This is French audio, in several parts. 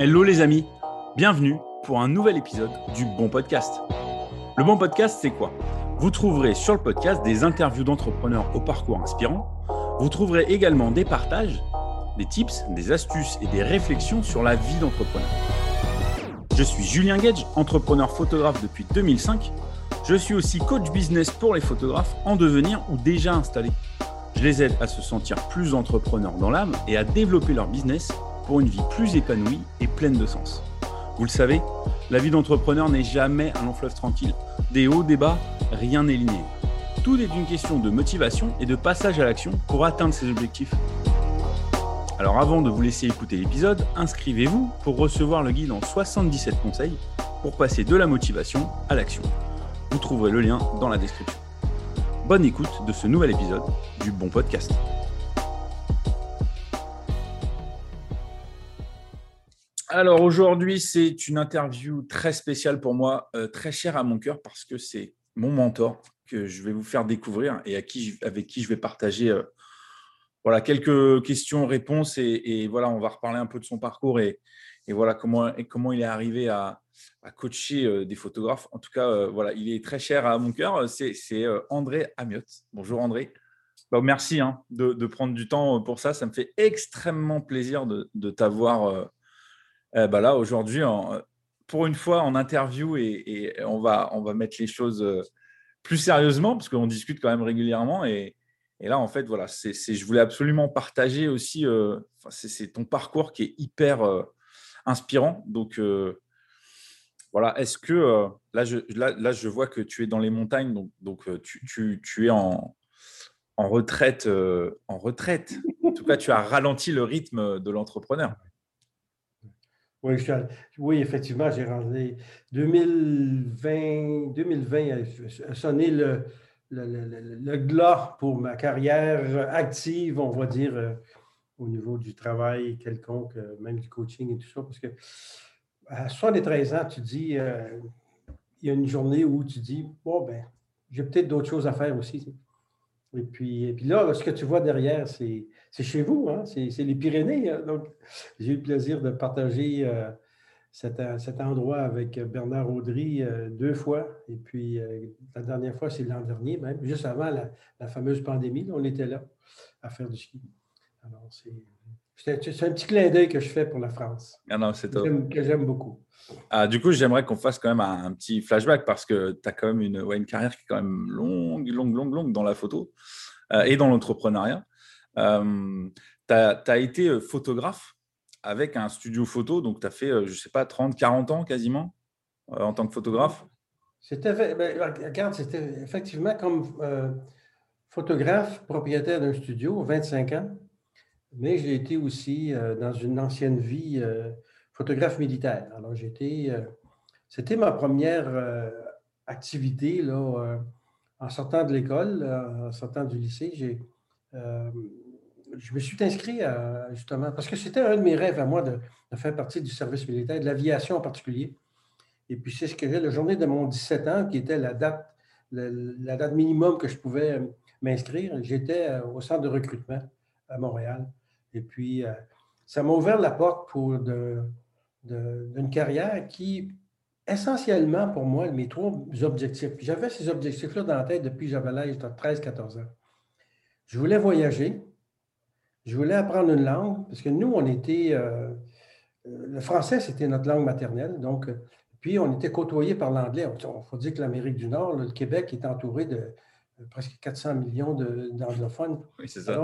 Hello les amis, bienvenue pour un nouvel épisode du Bon Podcast. Le Bon Podcast, c'est quoi? Vous trouverez sur le podcast des interviews d'entrepreneurs au parcours inspirant. Vous trouverez également des partages, des tips, des astuces et des réflexions sur la vie d'entrepreneur. Je suis Julien Gage, entrepreneur photographe depuis 2005. Je suis aussi coach business pour les photographes en devenir ou déjà installés. Je les aide à se sentir plus entrepreneurs dans l'âme et à développer leur business pour une vie plus épanouie et pleine de sens. Vous le savez, la vie d'entrepreneur n'est jamais un long fleuve tranquille. Des hauts, des bas, rien n'est linéaire. Tout est une question de motivation et de passage à l'action pour atteindre ses objectifs. Alors avant de vous laisser écouter l'épisode, inscrivez-vous pour recevoir le guide en 77 conseils pour passer de la motivation à l'action. Vous trouverez le lien dans la description. Bonne écoute de ce nouvel épisode du Bon Podcast. Alors aujourd'hui, c'est une interview très spéciale pour moi, euh, très chère à mon cœur parce que c'est mon mentor que je vais vous faire découvrir et avec qui je vais partager euh, voilà, quelques questions, réponses et, voilà, on va reparler un peu de son parcours et, voilà comment, il est arrivé à, coacher euh, des photographes. En tout cas, voilà, il est très cher à mon cœur. C'est André Amiot. Bonjour André. Bah, merci hein, de, prendre du temps pour ça. Ça me fait extrêmement plaisir de t'avoir euh, bah là, aujourd'hui, pour une fois, en interview, et, on, va, on va mettre les choses euh, plus sérieusement, parce qu'on discute quand même régulièrement. Et, là, en fait, voilà, c'est, je voulais absolument partager aussi, euh, c'est, ton parcours qui est hyper inspirant. Donc, voilà, est-ce que là je, là, je vois que tu es dans les montagnes, donc, donc tu, tu, tu es en, en retraite, en retraite. En tout cas, tu as ralenti le rythme de l'entrepreneur. Oui, oui, effectivement, j'ai rendu 2020, 2020 a sonné le, le, glas pour ma carrière active, on va dire, euh, au niveau du travail quelconque, euh, même du coaching et tout ça, parce que à 73 ans, tu dis, euh, il y a une journée où tu dis, bon, ben, j'ai peut-être d'autres choses à faire aussi. Et puis, puis là, ce que tu vois derrière, c'est chez vous, hein? c'est les Pyrénées. Hein. Donc, j'ai eu le plaisir de partager euh, cet, cet, endroit avec Bernard Audry euh, deux fois. Et puis, euh, la dernière fois, c'est l'an dernier, même, juste avant la, fameuse pandémie. on était là à faire du ski. Alors, c'est un petit clin d'œil que je fais pour la France. Ah non, c'est Que j'aime beaucoup. Ah, du coup, j'aimerais qu'on fasse quand même un, petit flashback parce que tu as quand même une, une carrière qui est quand même longue, longue, longue, longue dans la photo euh, et dans l'entrepreneuriat. Euh, tu as, été euh, photographe avec un studio photo, donc tu as fait, je ne sais pas, 30, 40 ans quasiment en tant que photographe? C'était, ben, regarde, c'était effectivement comme photographe propriétaire d'un studio, 25 ans mais j'ai été aussi euh, dans une ancienne vie euh, photographe militaire. Alors, j'étais. Euh, c'était ma première activité là, en sortant de l'école, en sortant du lycée. J'ai, je me suis inscrit justement, parce que c'était un de mes rêves à moi de, faire partie du service militaire, de l'aviation en particulier. Et puis, c'est ce que j'ai, la journée de mon 17 ans, qui était la date, la date minimum que je pouvais m'inscrire. J'étais au centre de recrutement à Montréal. Et puis, euh, ça m'a ouvert la porte pour d'une carrière qui, essentiellement pour moi, mes trois objectifs. J'avais ces objectifs-là dans la tête depuis que j'avais l'âge de 13-14 ans. Je voulais voyager. Je voulais apprendre une langue, parce que nous, on était. Euh, euh, le français, c'était notre langue maternelle. Donc, puis, on était côtoyés par l'anglais. Il faut dire que l'Amérique du Nord, le Québec est entouré de presque 400 millions d'anglophones. oui, c'est ça.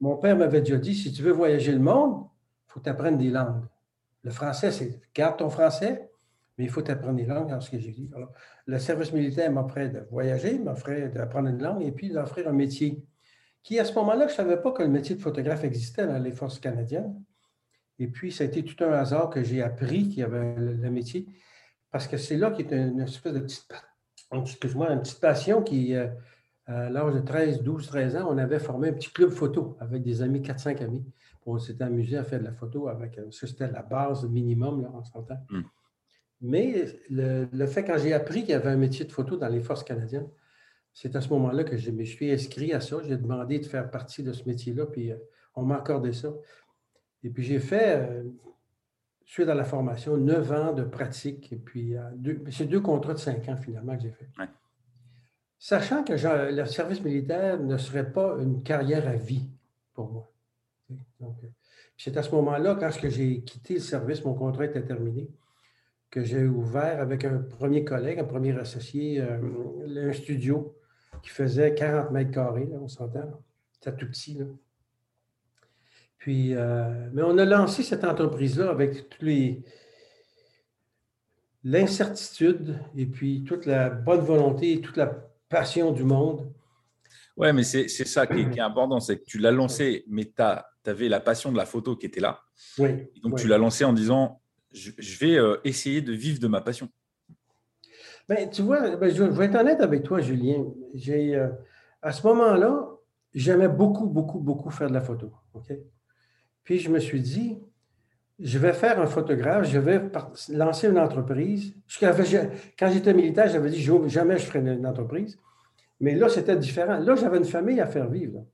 Mon père m'avait déjà dit, si tu veux voyager le monde, il faut t'apprendre des langues. Le français, c'est garde ton français, mais il faut t'apprendre des langues dans ce que j'ai dit. Alors, le service militaire m'offrait de voyager, m'offrait d'apprendre une langue et puis d'offrir un métier qui, à ce moment-là, je ne savais pas que le métier de photographe existait dans les forces canadiennes. Et puis, ça a été tout un hasard que j'ai appris qu'il y avait le, métier, parce que c'est là qu'il y a une espèce de petite, excuse-moi, une petite passion qui, euh, à l'âge de 13, 12, 13 ans, on avait formé un petit club photo avec des amis, 4-5 amis. On s'était amusé à faire de la photo avec. Euh, ça, c'était la base minimum, là, on s'entend. Hmm. Mais le, fait, quand j'ai appris qu'il y avait un métier de photo dans les forces canadiennes, c'est à ce moment-là que je me suis inscrit à ça. J'ai demandé de faire partie de ce métier-là, puis euh, on m'a accordé ça. Et puis j'ai fait, euh, suite à la formation, neuf ans de pratique, et puis c'est deux contrats de cinq ans finalement que j'ai fait. Sachant que le service militaire ne serait pas une carrière à vie pour moi. c'est à ce moment-là, quand j'ai quitté le service, mon contrat était terminé, que j'ai ouvert avec un premier collègue, un premier associé, un studio qui faisait 40 mètres carrés, on s'entend. C'était tout petit. Euh, mais on a lancé cette entreprise-là avec tous l'incertitude et puis toute la bonne volonté et toute la passion du monde. Oui, mais c'est ça qui est, important, c'est que tu l'as lancé, mais tu avais la passion de la photo qui était là. Oui. donc tu l'as lancé en disant, je, vais euh, essayer de vivre de ma passion. Ben, tu vois, ben, je, vais être honnête avec toi, Julien. J'ai, euh, à ce moment-là, j'aimais beaucoup, beaucoup, beaucoup faire de la photo. OK? Puis je me suis dit, je vais faire un photographe, je vais lancer une entreprise. Quand j'étais militaire, j'avais dit jamais je ferai une entreprise. Mais là, c'était différent. Là, j'avais une famille à faire vivre.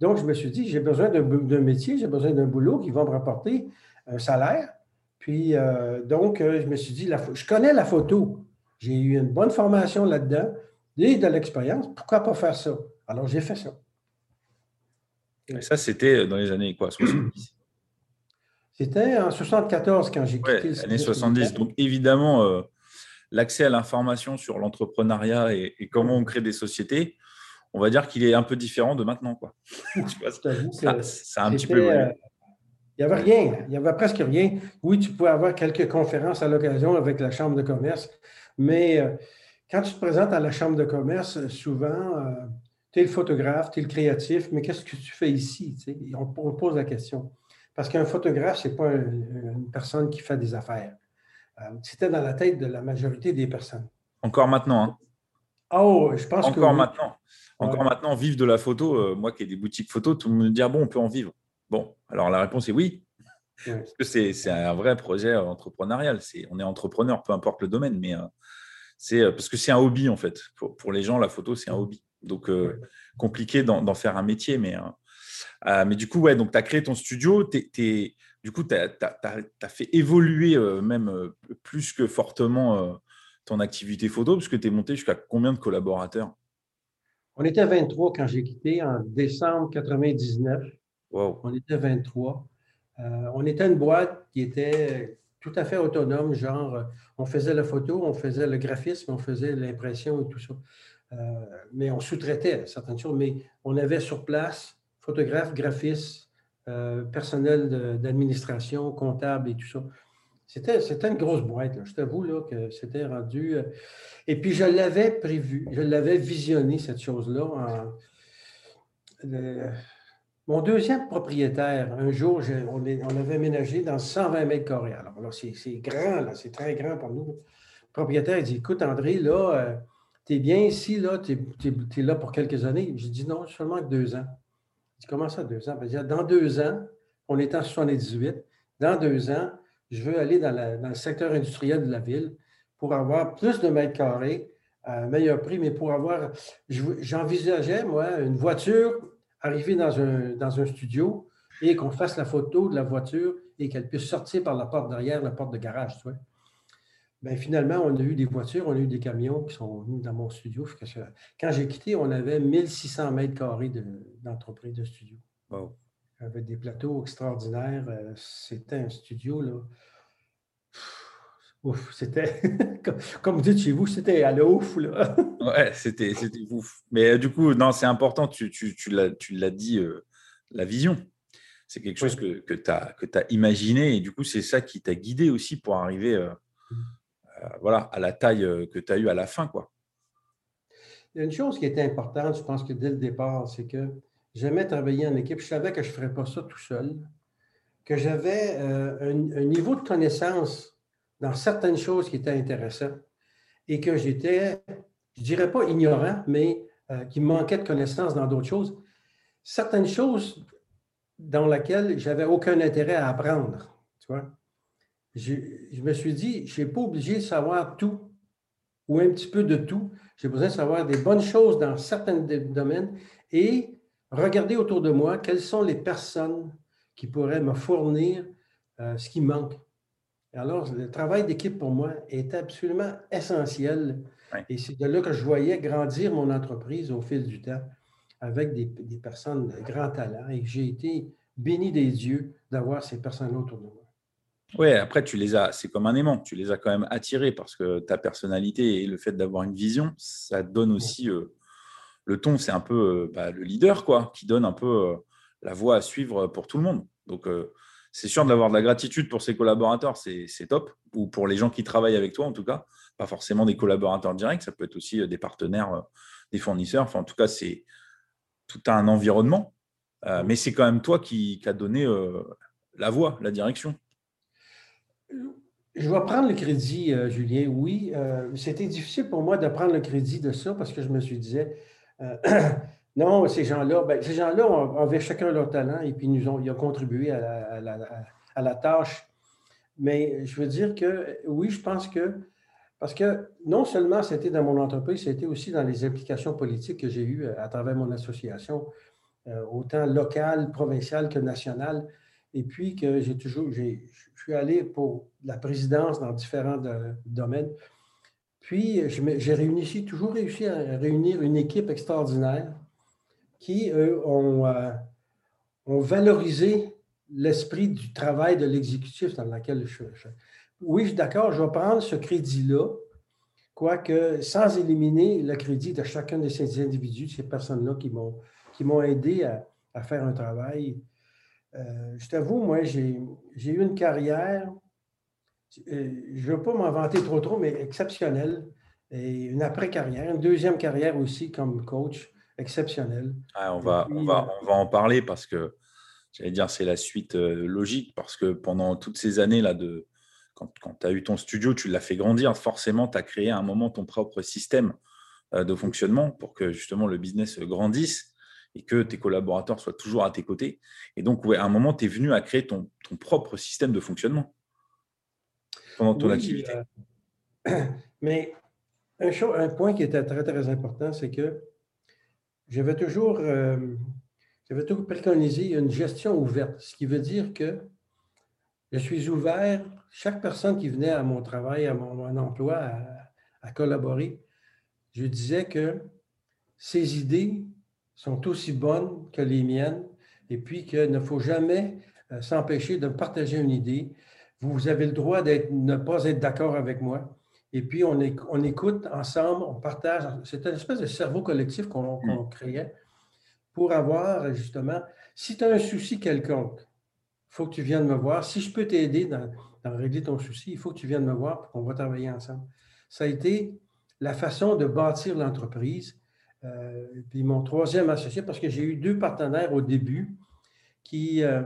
Donc, je me suis dit, j'ai besoin d'un métier, j'ai besoin d'un boulot qui va me rapporter un salaire. Puis, euh, donc, euh, je me suis dit, je connais la photo. J'ai eu une bonne formation là-dedans et de l'expérience. Pourquoi pas faire ça? Alors, j'ai fait ça. Et ça, c'était dans les années quoi, 70 C'était en 74 quand j'ai quitté ouais, années 70. Donc, évidemment, euh, l'accès à l'information sur l'entrepreneuriat et, comment on crée des sociétés, on va dire qu'il est un peu différent de maintenant. Quoi. ça, un petit peu euh, Il n'y avait rien, il n'y avait presque rien. Oui, tu pouvais avoir quelques conférences à l'occasion avec la Chambre de commerce, mais euh, quand tu te présentes à la Chambre de commerce, souvent, tu es le photographe, tu es le créatif, mais qu'est-ce que tu fais ici? On, pose la question. Parce qu'un photographe, ce n'est pas une, personne qui fait des affaires. Euh, c'était dans la tête de la majorité des personnes. Encore maintenant. Hein? Oh, je pense Encore maintenant. Encore maintenant, vivre de la photo, euh, moi qui ai des boutiques photo, tout le monde me dit ah bon, on peut en vivre. Bon, alors la réponse est oui. Parce que c'est un vrai projet entrepreneurial. on est entrepreneur, peu importe le domaine, mais euh, c'est parce que c'est un hobby en fait. pour les gens, la photo, c'est un hobby. Donc, euh, compliqué d'en faire un métier. Mais, euh, euh, mais du coup, ouais, donc tu as créé ton studio. du coup, tu as, fait évoluer même plus que fortement ton activité photo, parce que tu es monté jusqu'à combien de collaborateurs? On était 23 quand j'ai quitté en décembre 99. On était 23. on était une boîte qui était tout à fait autonome, genre on faisait la photo, on faisait le graphisme, on faisait l'impression et tout ça. Euh, mais on sous-traitait certaines choses, mais on avait sur place photographe, graphiste, euh, personnel d'administration, comptable et tout ça. C'était, une grosse boîte. Je t'avoue là, que c'était rendu. Euh, et puis, je l'avais prévu, je l'avais visionné, cette chose-là. mon deuxième propriétaire, un jour, on, avait ménagé dans 120 mètres carrés. Alors là, c'est, grand, là, c'est très grand pour nous. Le propriétaire il dit Écoute, André, là, tu es bien ici, là, tu es, là pour quelques années. J'ai dit non, seulement deux ans. Il dit comment ça, deux ans? Ben, dans deux ans, on est en 78, dans deux ans, je veux aller dans, le secteur industriel de la ville pour avoir plus de mètres carrés à un meilleur prix, mais pour avoir, j'envisageais, moi, une voiture arriver dans un, dans un studio et qu'on fasse la photo de la voiture et qu'elle puisse sortir par la porte derrière, la porte de garage, tu vois. Bien, finalement, on a eu des voitures, on a eu des camions qui sont venus dans mon studio. Quand j'ai quitté, on avait 1600 mètres carrés d'entreprise de, studio. Wow. Avec des plateaux extraordinaires. Euh, c'était un studio, là. Ouf, c'était, comme vous dites chez vous, c'était à l'ouf, là. ouais, c'était, ouf. Mais euh, du coup, non, c'est important, tu, tu, tu l'as dit, euh, la vision. C'est quelque chose que, que tu as, as, imaginé et du coup, c'est ça qui t'a guidé aussi pour arriver. Mmh. Euh, voilà, à la taille euh, que tu as eue à la fin. Quoi. Il y a une chose qui était importante, je pense que dès le départ, c'est que j'aimais travailler en équipe. Je savais que je ne ferais pas ça tout seul, que j'avais euh, un, niveau de connaissance dans certaines choses qui étaient intéressantes et que j'étais, je ne dirais pas ignorant, mais qui me manquait de connaissances dans d'autres choses. Certaines choses dans lesquelles j'avais aucun intérêt à apprendre. Tu vois? Je, me suis dit, je n'ai pas obligé de savoir tout ou un petit peu de tout. J'ai besoin de savoir des bonnes choses dans certains domaines et regarder autour de moi quelles sont les personnes qui pourraient me fournir euh, ce qui manque. Alors, le travail d'équipe pour moi est absolument essentiel. Et c'est de là que je voyais grandir mon entreprise au fil du temps avec des, personnes de grand talent et que j'ai été béni des dieux d'avoir ces personnes-là autour de moi. Oui, après, tu les as, c'est comme un aimant, tu les as quand même attirés parce que ta personnalité et le fait d'avoir une vision, ça donne aussi euh, le ton, c'est un peu euh, bah, le leader, quoi, qui donne un peu euh, la voie à suivre pour tout le monde. Donc, c'est sûr d'avoir de la gratitude pour ses collaborateurs, c'est top, ou pour les gens qui travaillent avec toi, en tout cas, pas forcément des collaborateurs directs, ça peut être aussi des partenaires, des fournisseurs, enfin, en tout cas, c'est tout un environnement, mais c'est quand même toi qui, qui a donné la voie, la direction. Je vais prendre le crédit, euh, Julien. Oui, euh, c'était difficile pour moi de prendre le crédit de ça parce que je me suis dit, euh, non, ces gens-là, ben, ces gens-là avaient chacun leur talent et puis ils ont, ils ont contribué à la, tâche. Mais je veux dire que oui, je pense que, parce que non seulement c'était dans mon entreprise, c'était aussi dans les implications politiques que j'ai eues à travers mon association, autant locale, provinciale que nationale. Et puis que j'ai toujours, je suis allé pour la présidence dans différents domaines. Puis j'ai réussi, toujours réussi à réunir une équipe extraordinaire qui, eux, ont, euh, ont valorisé l'esprit du travail de l'exécutif dans lequel je suis. Oui, je suis d'accord, je vais prendre ce crédit-là, quoique sans éliminer le crédit de chacun de ces individus, ces personnes-là qui m'ont aidé à, faire un travail euh, je t'avoue, moi, j'ai eu une carrière, euh, je ne veux pas m'en vanter trop trop, mais exceptionnelle. Et une après-carrière, une deuxième carrière aussi comme coach, exceptionnelle. Ah, on, va, on, va, euh, on va en parler parce que, j'allais dire, c'est la suite logique parce que pendant toutes ces années-là, de, quand, quand tu as eu ton studio, tu l'as fait grandir, forcément, tu as créé à un moment ton propre système de fonctionnement pour que justement le business grandisse et que tes collaborateurs soient toujours à tes côtés. Et donc, à un moment, tu es venu à créer ton, propre système de fonctionnement pendant ton activité. Euh, mais un, point qui était très, très important, c'est que j'avais toujours, euh, toujours préconisé une gestion ouverte, ce qui veut dire que je suis ouvert, chaque personne qui venait à mon travail, à mon, emploi, à, à collaborer, je disais que ces idées sont aussi bonnes que les miennes et puis qu'il ne faut jamais euh, s'empêcher de partager une idée. Vous avez le droit de ne pas être d'accord avec moi. Et puis, on, on, écoute ensemble, on partage. C'est une espèce de cerveau collectif qu'on mm. créait pour avoir justement, si tu as un souci quelconque, il faut que tu viennes me voir. Si je peux t'aider dans, dans, régler ton souci, il faut que tu viennes me voir pour qu'on va travailler ensemble. Ça a été la façon de bâtir l'entreprise puis mon troisième associé, parce que j'ai eu deux partenaires au début qui, euh,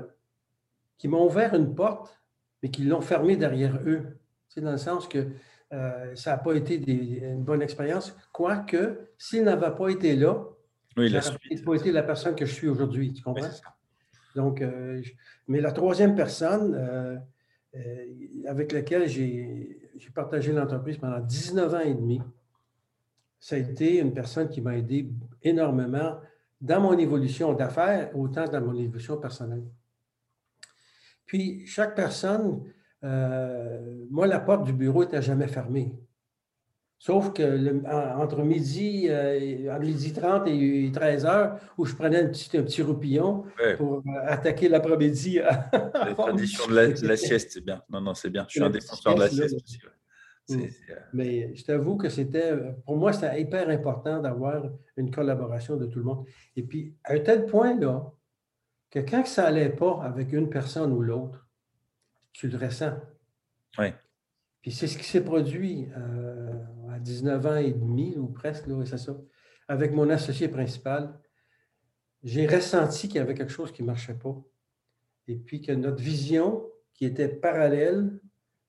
qui m'ont ouvert une porte, mais qui l'ont fermée derrière eux. C'est dans le sens que euh, ça n'a pas été une bonne expérience, quoique s'il n'avait pas été là, oui, il n'aurait pas été la personne que je suis aujourd'hui, tu comprends? Donc, mais la troisième personne avec laquelle j'ai partagé l'entreprise pendant 19 ans et demi, ça a été une personne qui m'a aidé énormément dans mon évolution d'affaires, autant dans mon évolution personnelle. Puis, chaque personne, euh, moi, la porte du bureau n'était jamais fermée. Sauf que entre midi, euh, midi 30 et 13 heures, où je prenais un petit, un petit roupillon pour euh, attaquer l'après-midi. La tradition de la, sieste, c'est bien. Non, non, c'est bien. Je suis un défenseur de la sieste aussi. Euh, Mais je t'avoue que c'était, pour moi, c'était hyper important d'avoir une collaboration de tout le monde. Et puis, à un tel point, là, que quand ça n'allait pas avec une personne ou l'autre, tu le ressens. Oui. Puis c'est ce qui s'est produit euh, à 19 ans et demi, ou presque, là, c'est ça, avec mon associé principal. J'ai ressenti qu'il y avait quelque chose qui ne marchait pas. Et puis que notre vision, qui était parallèle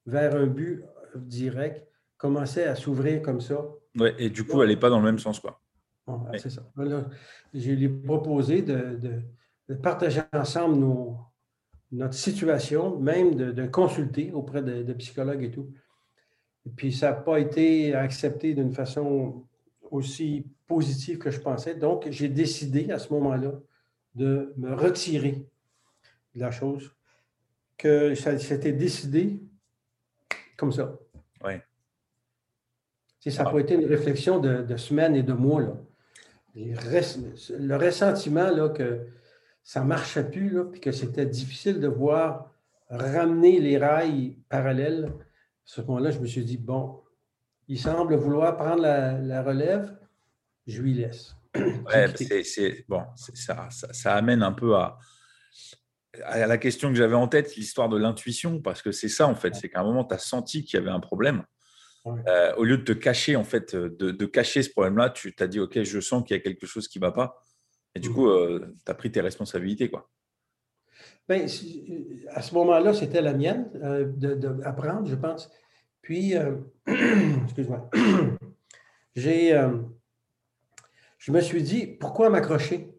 vers un but direct commençait à s'ouvrir comme ça. Oui, et du coup, elle n'est pas dans le même sens, quoi. C'est ça. je lui ai proposé de, partager ensemble nos, notre situation, même de, consulter auprès de, psychologues et tout. Et puis, ça n'a pas été accepté d'une façon aussi positive que je pensais. Donc, j'ai décidé à ce moment-là de me retirer de la chose, que ça s'était décidé comme ça. Ouais. Ça n'a pas été une réflexion de, semaines et de mois. Là. Le ressentiment là, que ça ne marchait plus, là, puis que c'était difficile de voir ramener les rails parallèles, à ce moment-là, je me suis dit, bon, il semble vouloir prendre la, relève, je lui laisse. Ouais, c'est, bon, ça, ça, amène un peu à, à la question que j'avais en tête, l'histoire de l'intuition, parce que c'est ça en fait, c'est qu'à un moment, tu as senti qu'il y avait un problème. Euh, au lieu de te cacher, en fait, de, cacher ce problème-là, tu t'as dit, OK, je sens qu'il y a quelque chose qui ne va pas. Et du mmh. coup, euh, tu as pris tes responsabilités. Quoi. Ben, à ce moment-là, c'était la mienne euh, d'apprendre, je pense. Puis, excuse-moi, j'ai, je me suis dit, pourquoi m'accrocher?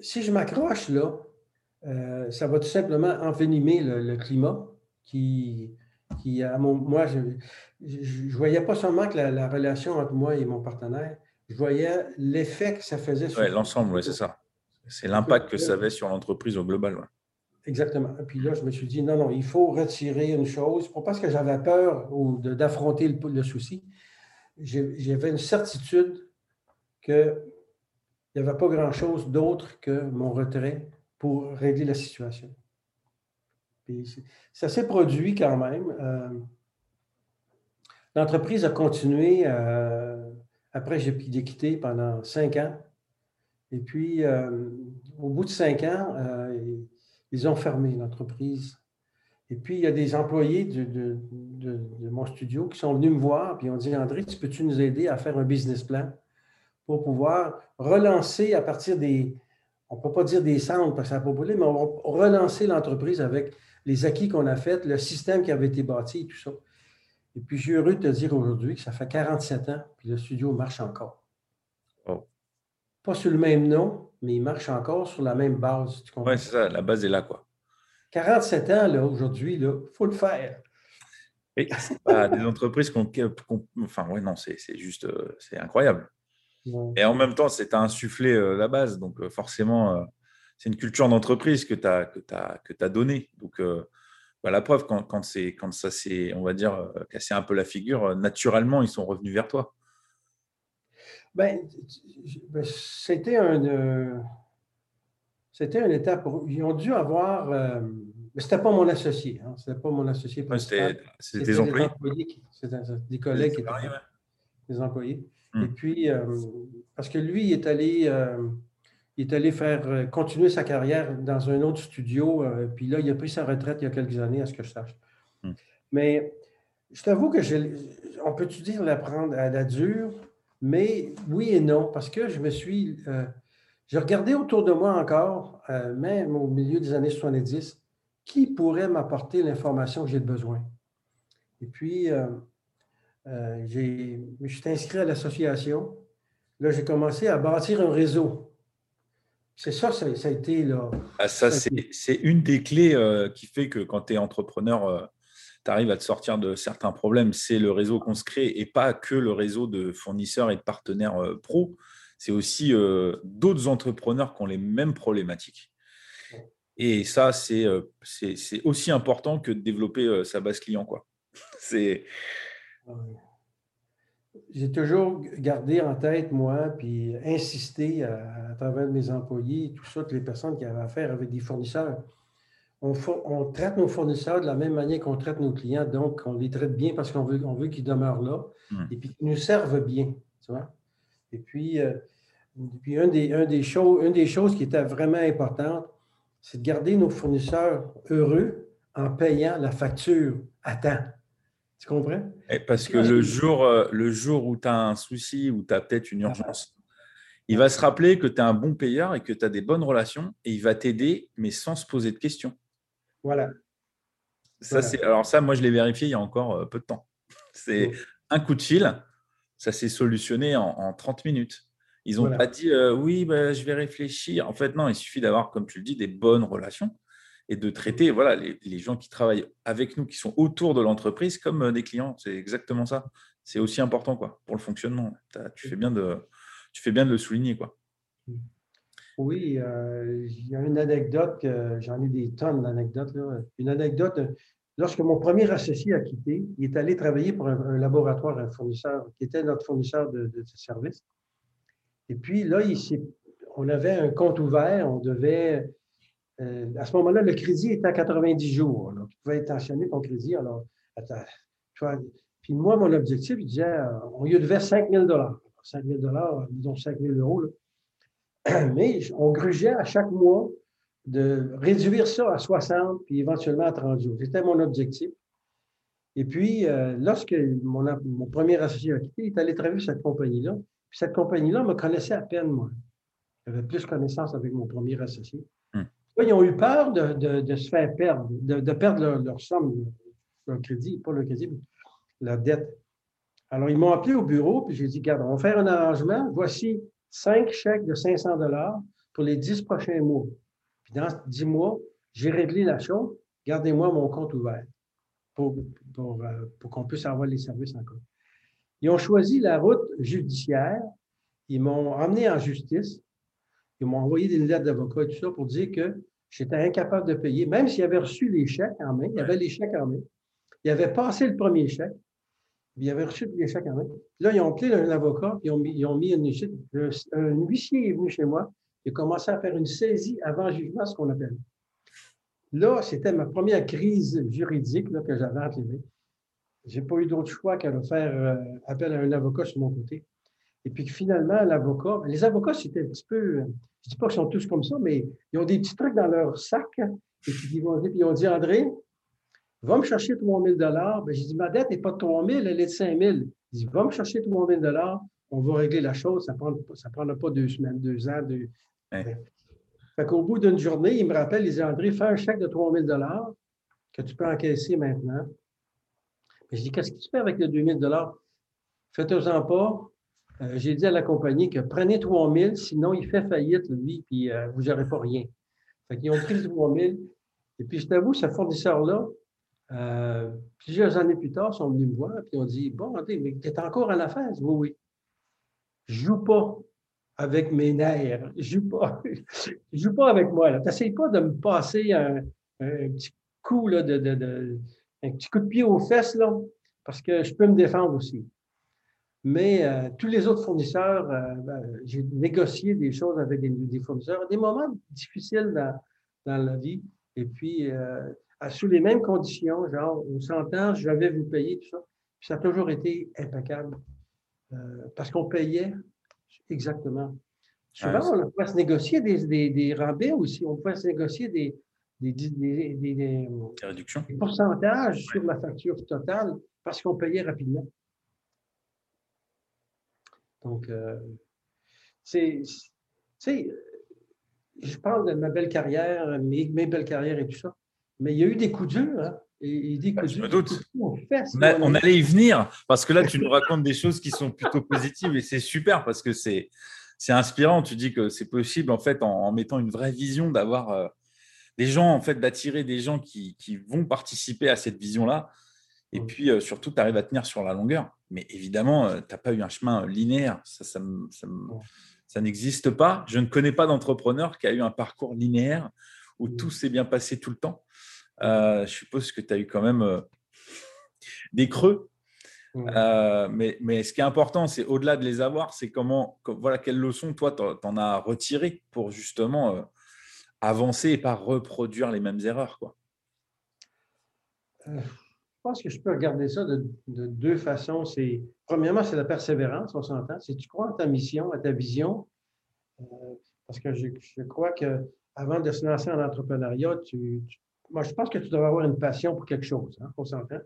Si je m'accroche là, ça va tout simplement envenimer le climat qui, qui, à mon, moi, je ne voyais pas seulement que la, relation entre moi et mon partenaire, je voyais l'effet que ça faisait sur. l'ensemble, oui, c'est ça. C'est l'impact que ça avait sur l'entreprise au global. Exactement. Et puis là, je me suis dit, non, non, il faut retirer une chose, pas parce que j'avais peur ou d'affronter le, le, souci. J'avais une certitude qu'il n'y avait pas grand-chose d'autre que mon retrait pour régler la situation ça s'est produit quand même. Euh, l'entreprise a continué. Euh, après, j'ai quitté pendant cinq ans. Et puis, euh, au bout de cinq ans, ils ont fermé l'entreprise. Et puis, il y a des employés de, mon studio qui sont venus me voir et ont dit André, peux-tu nous aider à faire un business plan pour pouvoir relancer à partir des. On ne peut pas dire des centres parce que ça n'a pas brûlé, mais on va relancer l'entreprise avec les acquis qu'on a faits, le système qui avait été bâti et tout ça. Et puis, j'ai heureux de te dire aujourd'hui que ça fait 47 ans, puis le studio marche encore. Oh. Pas sur le même nom, mais il marche encore sur la même base. Oui, c'est ça, la base est là, quoi. 47 ans, là, aujourd'hui, il faut le faire. Et c'est pas des entreprises qu'on. enfin, oui, non, c'est juste. Euh, c'est incroyable. Et en même temps, c'est à insuffler euh, la base. Donc, euh, forcément, c'est une culture d'entreprise que tu as, que as, que as donnée. Donc, euh, bah, la preuve, quand, quand, quand ça s'est, on va dire, euh, cassé un peu la figure, euh, naturellement, ils sont revenus vers toi. Ben, ben c'était un, c'était une étape. Ils ont dû avoir. mais c'était pas mon associé. Hein, c'était pas mon associé. c'était des employés. C'était des collègues qui étaient des employés. Et puis, parce que lui, il est allé il est allé faire euh, continuer sa carrière dans un autre studio. Euh, puis là, il a pris sa retraite il y a quelques années, à ce que je sache. Hmm. Mais je t'avoue que je, on peut-tu dire l'apprendre à la dure, mais oui et non, parce que je me suis. Euh, j'ai regardé autour de moi encore, même au milieu des années 70, qui pourrait m'apporter l'information que j'ai besoin. Et puis, j'ai, je suis inscrit à l'association. Là, j'ai commencé à bâtir un réseau c'est ça, ça, a été là. Ah, ça, c'est une des clés euh, qui fait que quand tu es entrepreneur, euh, tu arrives à te sortir de certains problèmes. C'est le réseau qu'on se crée et pas que le réseau de fournisseurs et de partenaires euh, pro. C'est aussi d'autres entrepreneurs qui ont les mêmes problématiques. Et ça, c'est aussi important que de développer sa base client. C'est j'ai toujours gardé en tête, moi, puis insisté à, travers mes employés, tout ça, toutes les personnes qui avaient affaire avec des fournisseurs. On, traite nos fournisseurs de la même manière qu'on traite nos clients, donc on les traite bien parce qu'on veut, on veut qu'ils demeurent là hmm. et puis qu'ils nous servent bien. Tu vois? Et puis, euh, puis un des, un des choses, une des choses qui était vraiment importante, c'est de garder nos fournisseurs heureux en payant la facture à temps. Tu comprends? parce que le jour, euh, le jour où tu as un souci, où tu as peut-être une urgence, il va se rappeler que tu es un bon payeur et que tu as des bonnes relations et il va t'aider, mais sans se poser de questions. Voilà. Ça, c'est, alors ça, moi, je l'ai vérifié il y a encore euh, peu de temps. C'est un coup de fil, ça s'est solutionné en, 30 minutes. Ils n'ont pas dit euh, oui, bah, je vais réfléchir. En fait, non, il suffit d'avoir, comme tu le dis, des bonnes relations et de traiter voilà, les, gens qui travaillent avec nous, qui sont autour de l'entreprise, comme euh, des clients. C'est exactement ça. C'est aussi important quoi, pour le fonctionnement. Tu fais, bien de, tu fais bien de le souligner. Quoi. Oui, euh, il y a une anecdote, j'en ai des tonnes d'anecdotes. Une anecdote lorsque mon premier associé a quitté, il est allé travailler pour un, laboratoire, un fournisseur, qui était notre fournisseur de, de, services. Et puis là, on avait un compte ouvert, on devait. Euh, à ce moment-là, le crédit était à 90 jours. tu pouvais intentionner ton crédit. Alors, attends, puis moi, mon objectif, je disais, on lui devait 5 000 5 000 disons 5 000 euros. Mais on grugeait à chaque mois de réduire ça à 60, puis éventuellement à 30 jours. C'était mon objectif. Et puis, euh, lorsque mon, mon, premier associé a quitté, il est allé travailler cette compagnie-là. Puis cette compagnie-là me connaissait à peine, moi. J'avais plus connaissance avec mon premier associé. Ils ont eu peur de, se faire perdre, de, perdre leur, somme, leur crédit, pas le crédit, mais la dette. Alors, ils m'ont appelé au bureau, puis j'ai dit, regarde, on va faire un arrangement. Voici cinq chèques de 500 dollars pour les dix prochains mois. Puis dans dix mois, j'ai réglé la chose. Gardez-moi mon compte ouvert pour, pour, euh, pour qu'on puisse avoir les services encore. Ils ont choisi la route judiciaire. Ils m'ont emmené en justice. Ils m'ont envoyé des lettres d'avocat et tout ça pour dire que j'étais incapable de payer, même s'ils avaient reçu les chèques en main. Il avait les chèques en main. Ils avaient passé le premier chèque. Ils avaient reçu les chèques en main. Là, ils ont appelé un avocat, ils ont mis, ils ont mis une, un huissier est venu chez moi. Il a commencé à faire une saisie avant jugement, ce qu'on appelle. Là, c'était ma première crise juridique là, que j'avais entre les mains. Je n'ai pas eu d'autre choix qu'à faire euh, appel à un avocat sur mon côté. Et puis finalement, l'avocat, les avocats, c'était un petit peu, je ne dis pas qu'ils sont tous comme ça, mais ils ont des petits trucs dans leur sac. Et puis ils, vont, puis ils ont dit, André, va me chercher 3 000 ben, J'ai dit, ma dette n'est pas de 3 000, elle est de 5 000. Il dit, va me chercher 3 000 on va régler la chose, ça ne prendra, pas deux semaines, deux ans. Deux... Fait qu'au bout d'une journée, il me rappelle, il dit, André, fais un chèque de 3 000 que tu peux encaisser maintenant. Mais je dis, qu'est-ce que tu fais avec les 2 000 Faites-en pas. Euh, j'ai dit à la compagnie que prenez 3 000, sinon il fait faillite, lui, puis euh, vous n'aurez pas rien. Fait ont pris 3 000. Et puis, je t'avoue, ce fournisseur-là, euh, plusieurs années plus tard, sont venus me voir et ont dit Bon, mais tu es encore à la phase Oui, oui. Je joue pas avec mes nerfs. Je joue pas. je joue pas avec moi. Tu pas de me passer un, petit coup là, de, de, un petit coup de pied aux fesses, là, parce que je peux me défendre aussi. Mais euh, tous les autres fournisseurs, euh, ben, j'ai négocié des choses avec des, fournisseurs, des moments difficiles dans, dans la vie. Et puis, sous les mêmes conditions, genre, on s'entend, je vais vous payer, tout ça. Puis ça a toujours été impeccable euh, parce qu'on payait exactement. Souvent, on pouvait se négocier des, des, des, rabais aussi, on pouvait se négocier des, des, des réductions. pourcentages sur la facture totale parce qu'on payait rapidement. Donc, euh, c'est, je parle de ma belle carrière, mes, mes belles carrières et tout ça. Mais il y a eu des coups durs. Hein? Et dit que je me doute. on, allait y venir parce que là, tu nous racontes des choses qui sont plutôt positives et c'est super parce que c'est c'est inspirant. Tu dis que c'est possible en fait en, mettant une vraie vision d'avoir euh, des gens en fait d'attirer des gens qui, qui, vont participer à cette vision Et puis euh, surtout, tu arrives à tenir sur la longueur. Mais évidemment, euh, tu n'as pas eu un chemin linéaire. Ça, ça, ça, ça n'existe pas. Je ne connais pas d'entrepreneur qui a eu un parcours linéaire où tout s'est bien passé tout le temps. Euh, je suppose que tu as eu quand même euh, des creux. Euh, mais, mais, ce qui est important, c'est au-delà de les avoir, c'est comment, voilà, quelles leçons toi tu en as retiré pour justement avancer et pas reproduire les mêmes erreurs. Quoi. Je pense que je peux regarder ça de, deux façons. C'est, premièrement, c'est la persévérance, on s'entend. Si tu crois en ta mission, à ta vision, parce que je, je crois que avant de se lancer en entrepreneuriat, tu, moi, je pense que tu dois avoir une passion pour quelque chose, hein, on s'entend.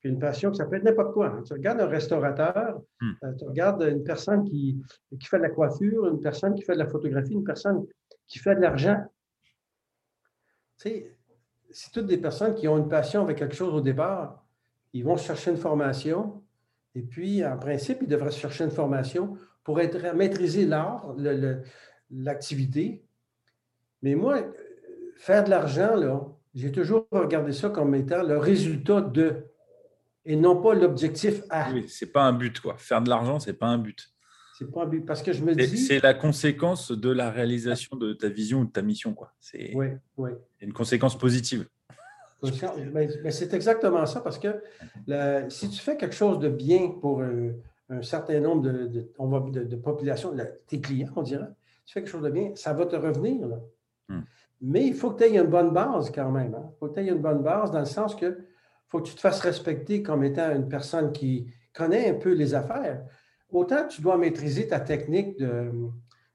Puis une passion, ça peut être n'importe quoi. Hein. Tu regardes un restaurateur, hmm. euh, tu regardes une personne qui, qui fait de la coiffure, une personne qui fait de la photographie, une personne qui fait de l'argent. Tu sais, c'est toutes des personnes qui ont une passion avec quelque chose au départ. Ils vont chercher une formation, et puis, en principe, ils devraient chercher une formation pour maîtriser l'art, l'activité, mais moi, faire de l'argent, j'ai toujours regardé ça comme étant le résultat de, et non pas l'objectif à. Oui, c'est pas un but, quoi. Faire de l'argent, c'est pas un but. C'est pas parce que je me dis. C'est la conséquence de la réalisation de ta vision ou de ta mission, quoi. C'est une conséquence positive. Mais, c'est exactement ça parce que si tu fais quelque chose de bien pour un, certain nombre de, de, de, populations, tes clients, on dirait, tu fais quelque chose de bien, ça va te revenir. Hmm. Mais il faut que tu aies une bonne base quand même. Il hein. faut que tu aies une bonne base dans le sens que faut que tu te fasses respecter comme étant une personne qui connaît un peu les affaires. Autant tu dois maîtriser ta technique de,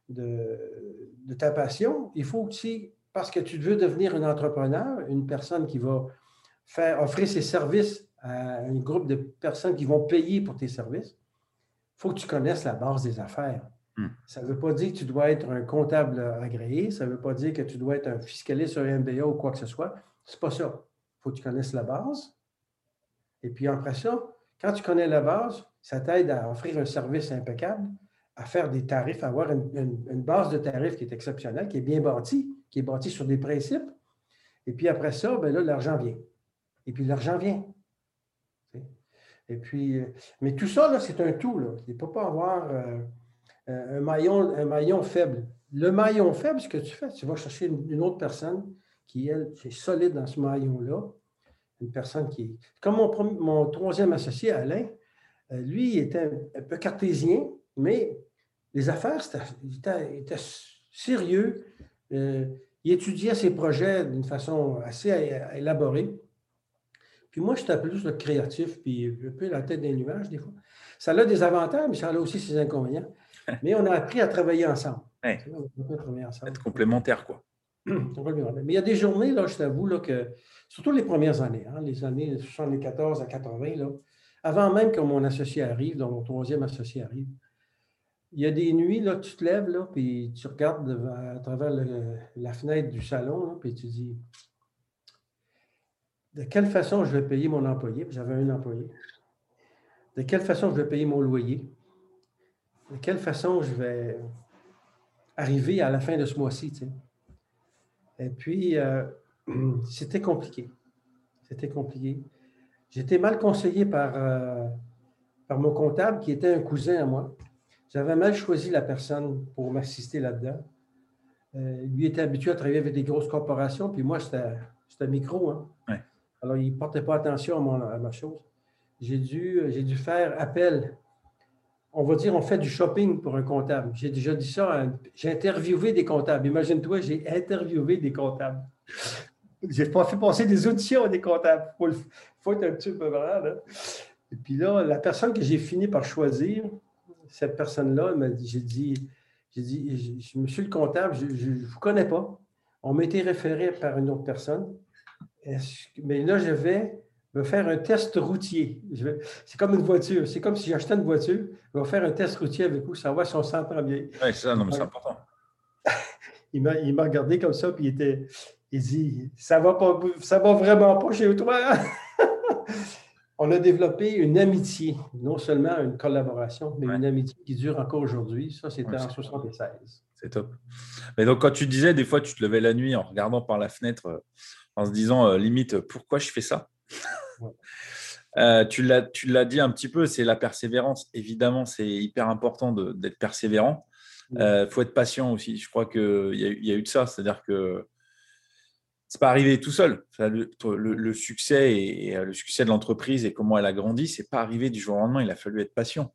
de, ta passion, il faut aussi, parce que tu veux devenir un entrepreneur, une personne qui va faire, offrir ses services à un groupe de personnes qui vont payer pour tes services, il faut que tu connaisses la base des affaires. Hmm. Ça ne veut pas dire que tu dois être un comptable agréé, ça ne veut pas dire que tu dois être un fiscaliste sur MBA ou quoi que ce soit. Ce n'est pas ça. Il faut que tu connaisses la base. Et puis après ça, quand tu connais la base, ça t'aide à offrir un service impeccable, à faire des tarifs, à avoir une, base de tarifs qui est exceptionnelle, qui est bien bâtie, qui est bâtie sur des principes. Et puis après ça, ben là, l'argent vient. Et puis l'argent vient. Et puis, euh, mais tout ça, c'est un tout. Là. Il ne peut pas avoir euh, un, maillon, un maillon faible. Le maillon faible, ce que tu fais, tu vas chercher une, autre personne qui, elle, est solide dans ce maillon-là. Une personne qui. Comme mon, mon troisième associé, Alain, euh, lui, il était un peu cartésien, mais les affaires, c'était, était, sérieux. Euh, il étudiait ses projets d'une façon assez élaborée. Puis moi, j'étais plus le créatif, puis un peu la tête des nuages, des fois. Ça a des avantages, mais ça a aussi ses inconvénients. Mais on a appris à travailler ensemble. Ouais. Être complémentaire, quoi. Mais il y a des journées, là, je t'avoue, là, que, surtout les premières années, hein, les années 74 à 80, là, avant même que mon associé arrive, donc mon troisième associé arrive, il y a des nuits, là, tu te lèves, là, puis tu regardes à travers la fenêtre du salon, puis tu dis de quelle façon je vais payer mon employé, j'avais un employé. De quelle façon je vais payer mon loyer? De quelle façon je vais arriver à la fin de ce mois-ci? Et puis, euh, c'était compliqué. C'était compliqué. J'étais mal conseillé par, euh, par mon comptable qui était un cousin à moi. J'avais mal choisi la personne pour m'assister là-dedans. Euh, lui était habitué à travailler avec des grosses corporations, puis moi, c'était micro. Hein. Alors, il ne portait pas attention à, ma chose. J'ai dû, dû faire appel. On va dire, on fait du shopping pour un comptable. J'ai déjà dit ça. J'ai interviewé des comptables. Imagine-toi, j'ai interviewé des comptables. J'ai pas fait passer des auditions des comptables. Il faut, être un petit peu malade. Et puis là, la personne que j'ai fini par choisir, cette personne-là, j'ai dit, j'ai dit, Monsieur le comptable, je ne vous connais pas. On m'a été référé par une autre personne. Mais là, je vais me faire un test routier. C'est comme une voiture. C'est comme si j'achetais une voiture. Je vais faire un test routier avec vous, savoir si on s'entend bien. Oui, c'est ça, non, mais c'est important. il m'a regardé comme ça, puis il était, il dit Ça va pas, ça va vraiment pas chez toi. On a développé une amitié, non seulement une collaboration, mais une amitié qui dure encore aujourd'hui. Ça, c'était en 76. C'est top. Mais donc, quand tu disais, des fois, tu te levais la nuit en regardant par la fenêtre, euh, en se disant, euh, limite, pourquoi je fais ça? Euh, Tu l'as dit un petit peu, c'est la persévérance. Évidemment, c'est hyper important d'être persévérant. Il faut être patient aussi. Je crois qu'il y, y, a eu de ça. C'est-à-dire que c'est pas arrivé tout seul. Le, succès et, le succès de l'entreprise et comment elle a grandi, c'est pas arrivé du jour au lendemain. Il a fallu être patient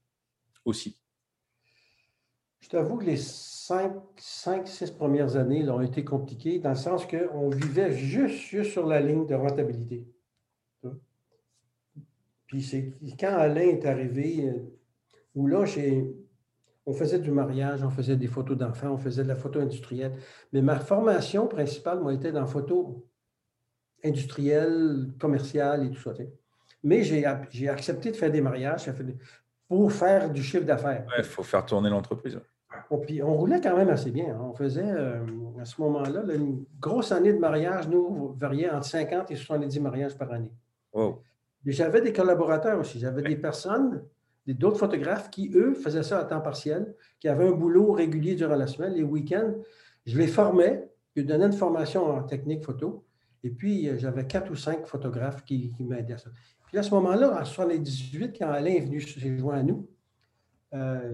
aussi. Je t'avoue que les cinq, cinq, six premières années ont été compliquées dans le sens qu'on vivait juste, juste, sur la ligne de rentabilité. Puis c'est quand Alain est arrivé, euh, où là, j'ai on faisait du mariage, on faisait des photos d'enfants, on faisait de la photo industrielle. Mais ma formation principale, moi, était dans photo industrielle, commerciale et tout ça. Mais j'ai accepté de faire des mariages pour faire du chiffre d'affaires. Il faut faire tourner l'entreprise. Oh, puis on roulait quand même assez bien. Hein. On faisait, euh, à ce moment-là, une grosse année de mariage, nous, variait entre 50 et 70 mariages par année. J'avais des collaborateurs aussi. J'avais des personnes d'autres photographes qui, eux, faisaient ça à temps partiel, qui avaient un boulot régulier durant la semaine, les week-ends. Je les formais, je donnais une formation en technique photo, et puis euh, j'avais quatre ou cinq photographes qui, m'aidaient à ça. Puis à ce moment-là, en 78, quand Alain est venu se joindre à nous, euh,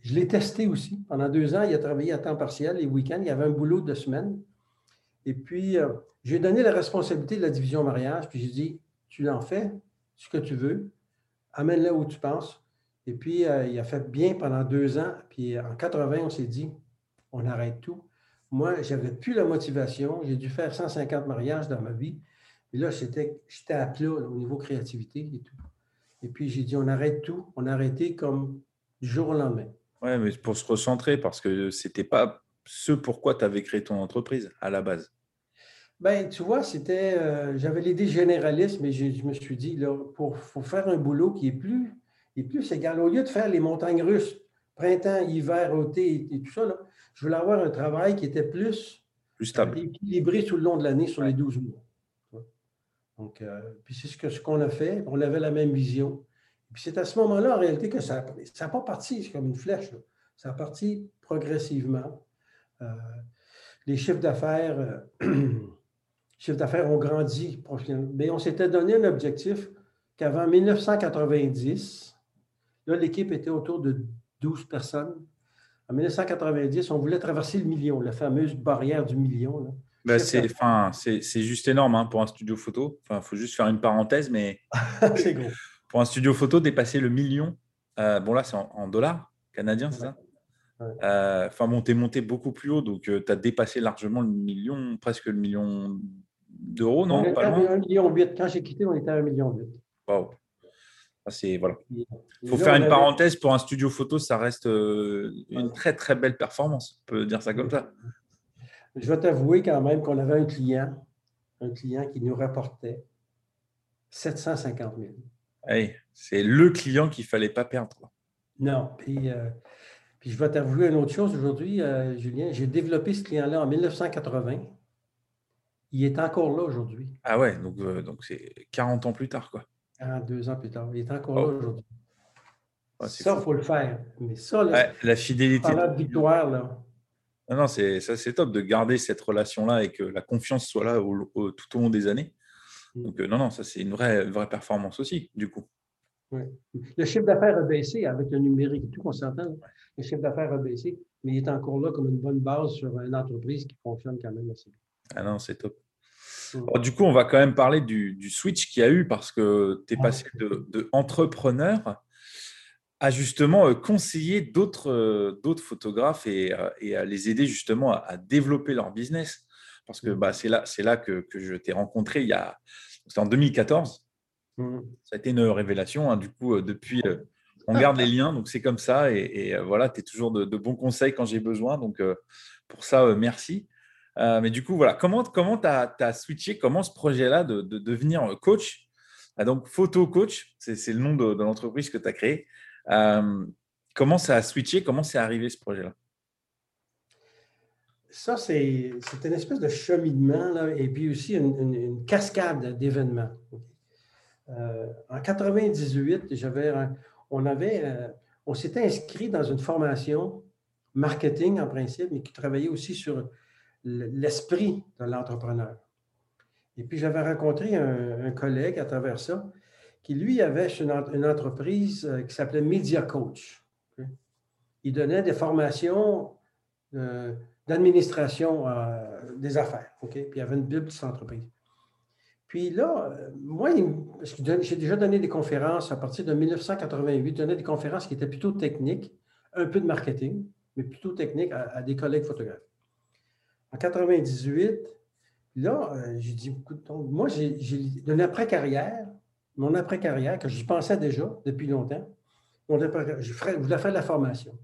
je l'ai testé aussi. Pendant deux ans, il a travaillé à temps partiel, les week-ends, il y avait un boulot de semaine. Et puis, euh, j'ai donné la responsabilité de la division mariage, puis j'ai dit, tu en fais ce que tu veux, amène-le où tu penses. Et puis, euh, il a fait bien pendant deux ans. Puis en 80, on s'est dit, on arrête tout. Moi, je n'avais plus la motivation. J'ai dû faire 150 mariages dans ma vie. Et là, j'étais à plat au niveau créativité et tout. Et puis, j'ai dit, on arrête tout. On a arrêté comme du jour au lendemain. Oui, mais pour se recentrer, parce que ce n'était pas ce pourquoi tu avais créé ton entreprise à la base. Ben, tu vois, c'était. Euh, j'avais l'idée généraliste, mais je, me suis dit, là, pour, faire un boulot qui est plus, est plus égal, au lieu de faire les montagnes russes, printemps, hiver, été et, tout ça, là, je voulais avoir un travail qui était plus, plus stable. équilibré tout le long de l'année sur les 12 mois. Donc, euh, puis c'est ce qu'on ce qu'on a fait. On avait la même vision. Puis c'est à ce moment-là, en réalité, que ça n'a pas parti comme une flèche. Ça a parti progressivement. Euh, les chiffres d'affaires, euh, chiffres d'affaires ont grandi. Mais on s'était donné un objectif qu'avant 1990, là, l'équipe était autour de 12 personnes. En 1990, on voulait traverser le million, la fameuse barrière du million. Ben, c'est, c'est, juste énorme hein, pour un studio photo. Il faut juste faire une parenthèse, mais c'est gros. pour un studio photo, dépasser le million, euh, bon là c'est en, dollars canadiens, c'est ça? Euh, Enfin, bon, tu es monté beaucoup plus haut, donc euh, tu as dépassé largement le million, presque le million d'euros, non? On pas un million Quand j'ai quitté, on était à un million Wow. Ah, c'est voilà. Il faut faire une parenthèse pour un studio photo, ça reste une très très belle performance. On peut dire ça comme ça. Je vais t'avouer quand même qu'on avait un client, un client qui nous rapportait 750 000. c'est le client qu'il ne fallait pas perdre. Non. Puis, euh, puis je vais t'avouer une autre chose aujourd'hui, euh, Julien. J'ai développé ce client-là en 1980. Il est encore là aujourd'hui. Ah ouais, donc euh, donc c'est 40 ans plus tard, quoi. 42 ans plus tard. Il est encore là oh. aujourd'hui. ça, il faut le faire. Mais ça, la fidélité. La victoire, là. Non, non, c'est, ça, c'est top de garder cette relation-là et que la confiance soit là tout au long des années. Mm. Donc, euh, non, non, ça, c'est une vraie, vraie performance aussi, du coup. Oui. Le chiffre d'affaires a baissé avec le numérique et tout, on s'entend. Le chiffre d'affaires a baissé, mais il est encore là comme une bonne base sur une entreprise qui fonctionne quand même assez bien. Ah non, c'est top. Mm. du coup, on va quand même parler du, switch qu'il y a eu parce que tu es passé de, de entrepreneur à justement euh, conseiller d'autres euh, d'autres photographes et, euh, et, à les aider justement à, développer leur business. Parce que bah, c'est là, là que, que je t'ai rencontré il y a, c'était en 2014. Mmh. Ça a été une révélation. Hein. Du coup, depuis, on garde les liens. Donc, c'est comme ça. Et, voilà, tu es toujours de, bons conseils quand j'ai besoin. Donc, pour ça, merci. Mais du coup, voilà, comment tu comment as, switché Comment ce projet-là de, de, devenir coach ah, Donc, photo coach, c'est le nom de, l'entreprise que tu as créée. Euh, comment ça a switché Comment c'est arrivé ce projet-là? Ça, c'est une espèce de cheminement et puis aussi une, cascade d'événements. Euh, en 98, j'avais, on avait, euh, on s'était inscrit dans une formation marketing en principe, mais qui travaillait aussi sur l'esprit de l'entrepreneur. Et puis j'avais rencontré un, collègue à travers ça qui, lui, avait une, entreprise euh, qui s'appelait Media Coach. Il donnait des formations euh, d'administration euh, des affaires. Puis il y avait une Bible de. Puis là, moi, j'ai déjà donné des conférences à partir de 1988. Je donnais des conférences qui étaient plutôt techniques, un peu de marketing, mais plutôt techniques à, des collègues photographes. En 98, là, j'ai dit, moi, j'ai donné après-carrière, mon après-carrière, que j'y pensais déjà depuis longtemps, je, voulais faire de la formation.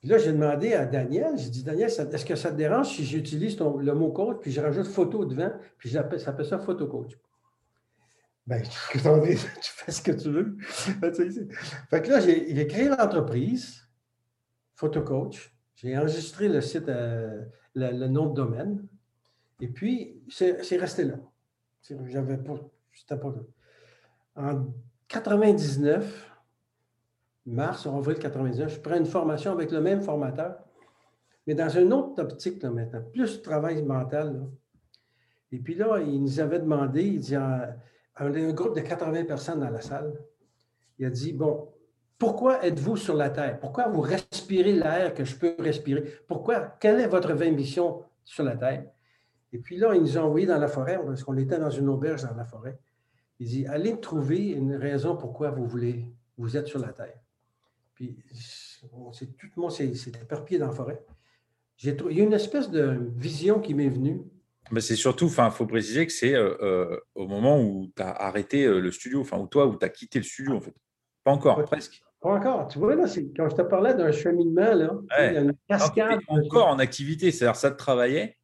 Puis là, j'ai demandé à Daniel, j'ai dit, Daniel, est-ce que ça te dérange si j'utilise le mot coach, puis je rajoute photo devant, puis ça s'appelle ça photo coach? Ben, tu fais ce que tu veux. fait que là, j'ai créé l'entreprise, photo coach. J'ai enregistré le site, euh, le, nom de domaine. Et puis, c'est resté là. J'avais pas, c'était pas en 99, mars, avril 99, je prends une formation avec le même formateur, mais dans une autre optique là, maintenant, plus travail mental. Et puis là, il nous avait demandé, il dit, on un groupe de 80 personnes dans la salle. Il a dit, bon, pourquoi êtes-vous sur la Terre? Pourquoi vous respirez l'air que je peux respirer? Pourquoi? Quelle est votre mission sur la Terre? Et puis là, ils nous ont envoyés dans la forêt, parce qu'on était dans une auberge dans la forêt. Il dit Allez trouver une raison pourquoi vous voulez, vous êtes sur la Terre. Puis, tout le monde s'est éparpillé dans la forêt. il y a une espèce de vision qui m'est venue. Mais c'est surtout, il faut préciser que c'est euh, euh, au moment où tu as arrêté euh, le studio, enfin, ou toi, où tu as quitté le studio, en fait. Pas encore, presque. Pas encore. Tu vois, là, quand je te parlais d'un cheminement, là, une cascade. encore en activité, c'est-à-dire ça te travaillait?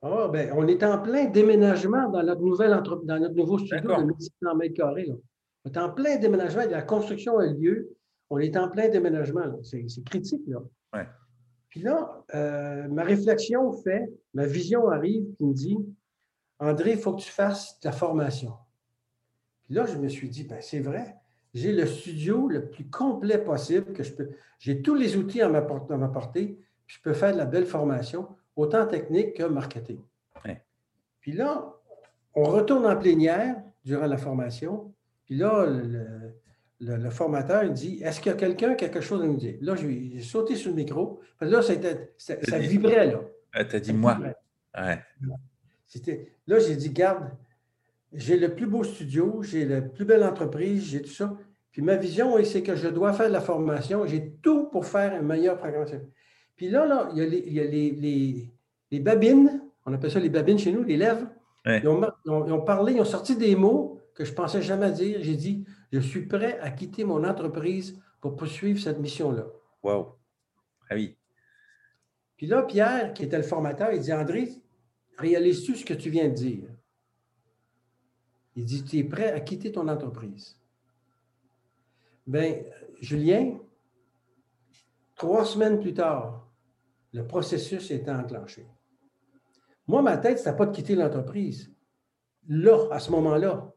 Ah, ben, on est en plein déménagement dans notre, nouvelle dans notre nouveau studio de 1600 mètres carrés. On est en plein déménagement. La construction a lieu. On est en plein déménagement. C'est critique. Là. Puis là, euh, ma réflexion fait, ma vision arrive qui me dit André, il faut que tu fasses ta formation. Puis là, je me suis dit ben, c'est vrai. J'ai le studio le plus complet possible que je peux. J'ai tous les outils à ma, portée, puis je peux faire de la belle formation autant technique que marketing. Puis là, on retourne en plénière durant la formation. Puis là, le, formateur il dit Est-ce qu'il y a quelqu'un quelque chose à nous dire? Là, j'ai sauté sur le micro. Parce que là, ça, ça vibrait. là. tu as dit moi. Ouais. Là, j'ai dit Garde, j'ai le plus beau studio, j'ai la plus belle entreprise, j'ai tout ça. Puis ma vision, c'est que je dois faire de la formation. J'ai tout pour faire un meilleur programme. Puis là, là il y a, les, babines, on appelle ça les babines chez nous, les lèvres. Ils, ont, parlé, ils ont sorti des mots que je ne pensais jamais dire. J'ai dit, je suis prêt à quitter mon entreprise pour poursuivre cette mission-là. Wow. Ah oui. Puis là, Pierre, qui était le formateur, il dit, André, réalises-tu ce que tu viens de dire? Il dit, tu es prêt à quitter ton entreprise? Bien, Julien, trois semaines plus tard, le processus était enclenché. Moi, ma tête, ce n'était pas de quitter l'entreprise, là, à ce moment-là.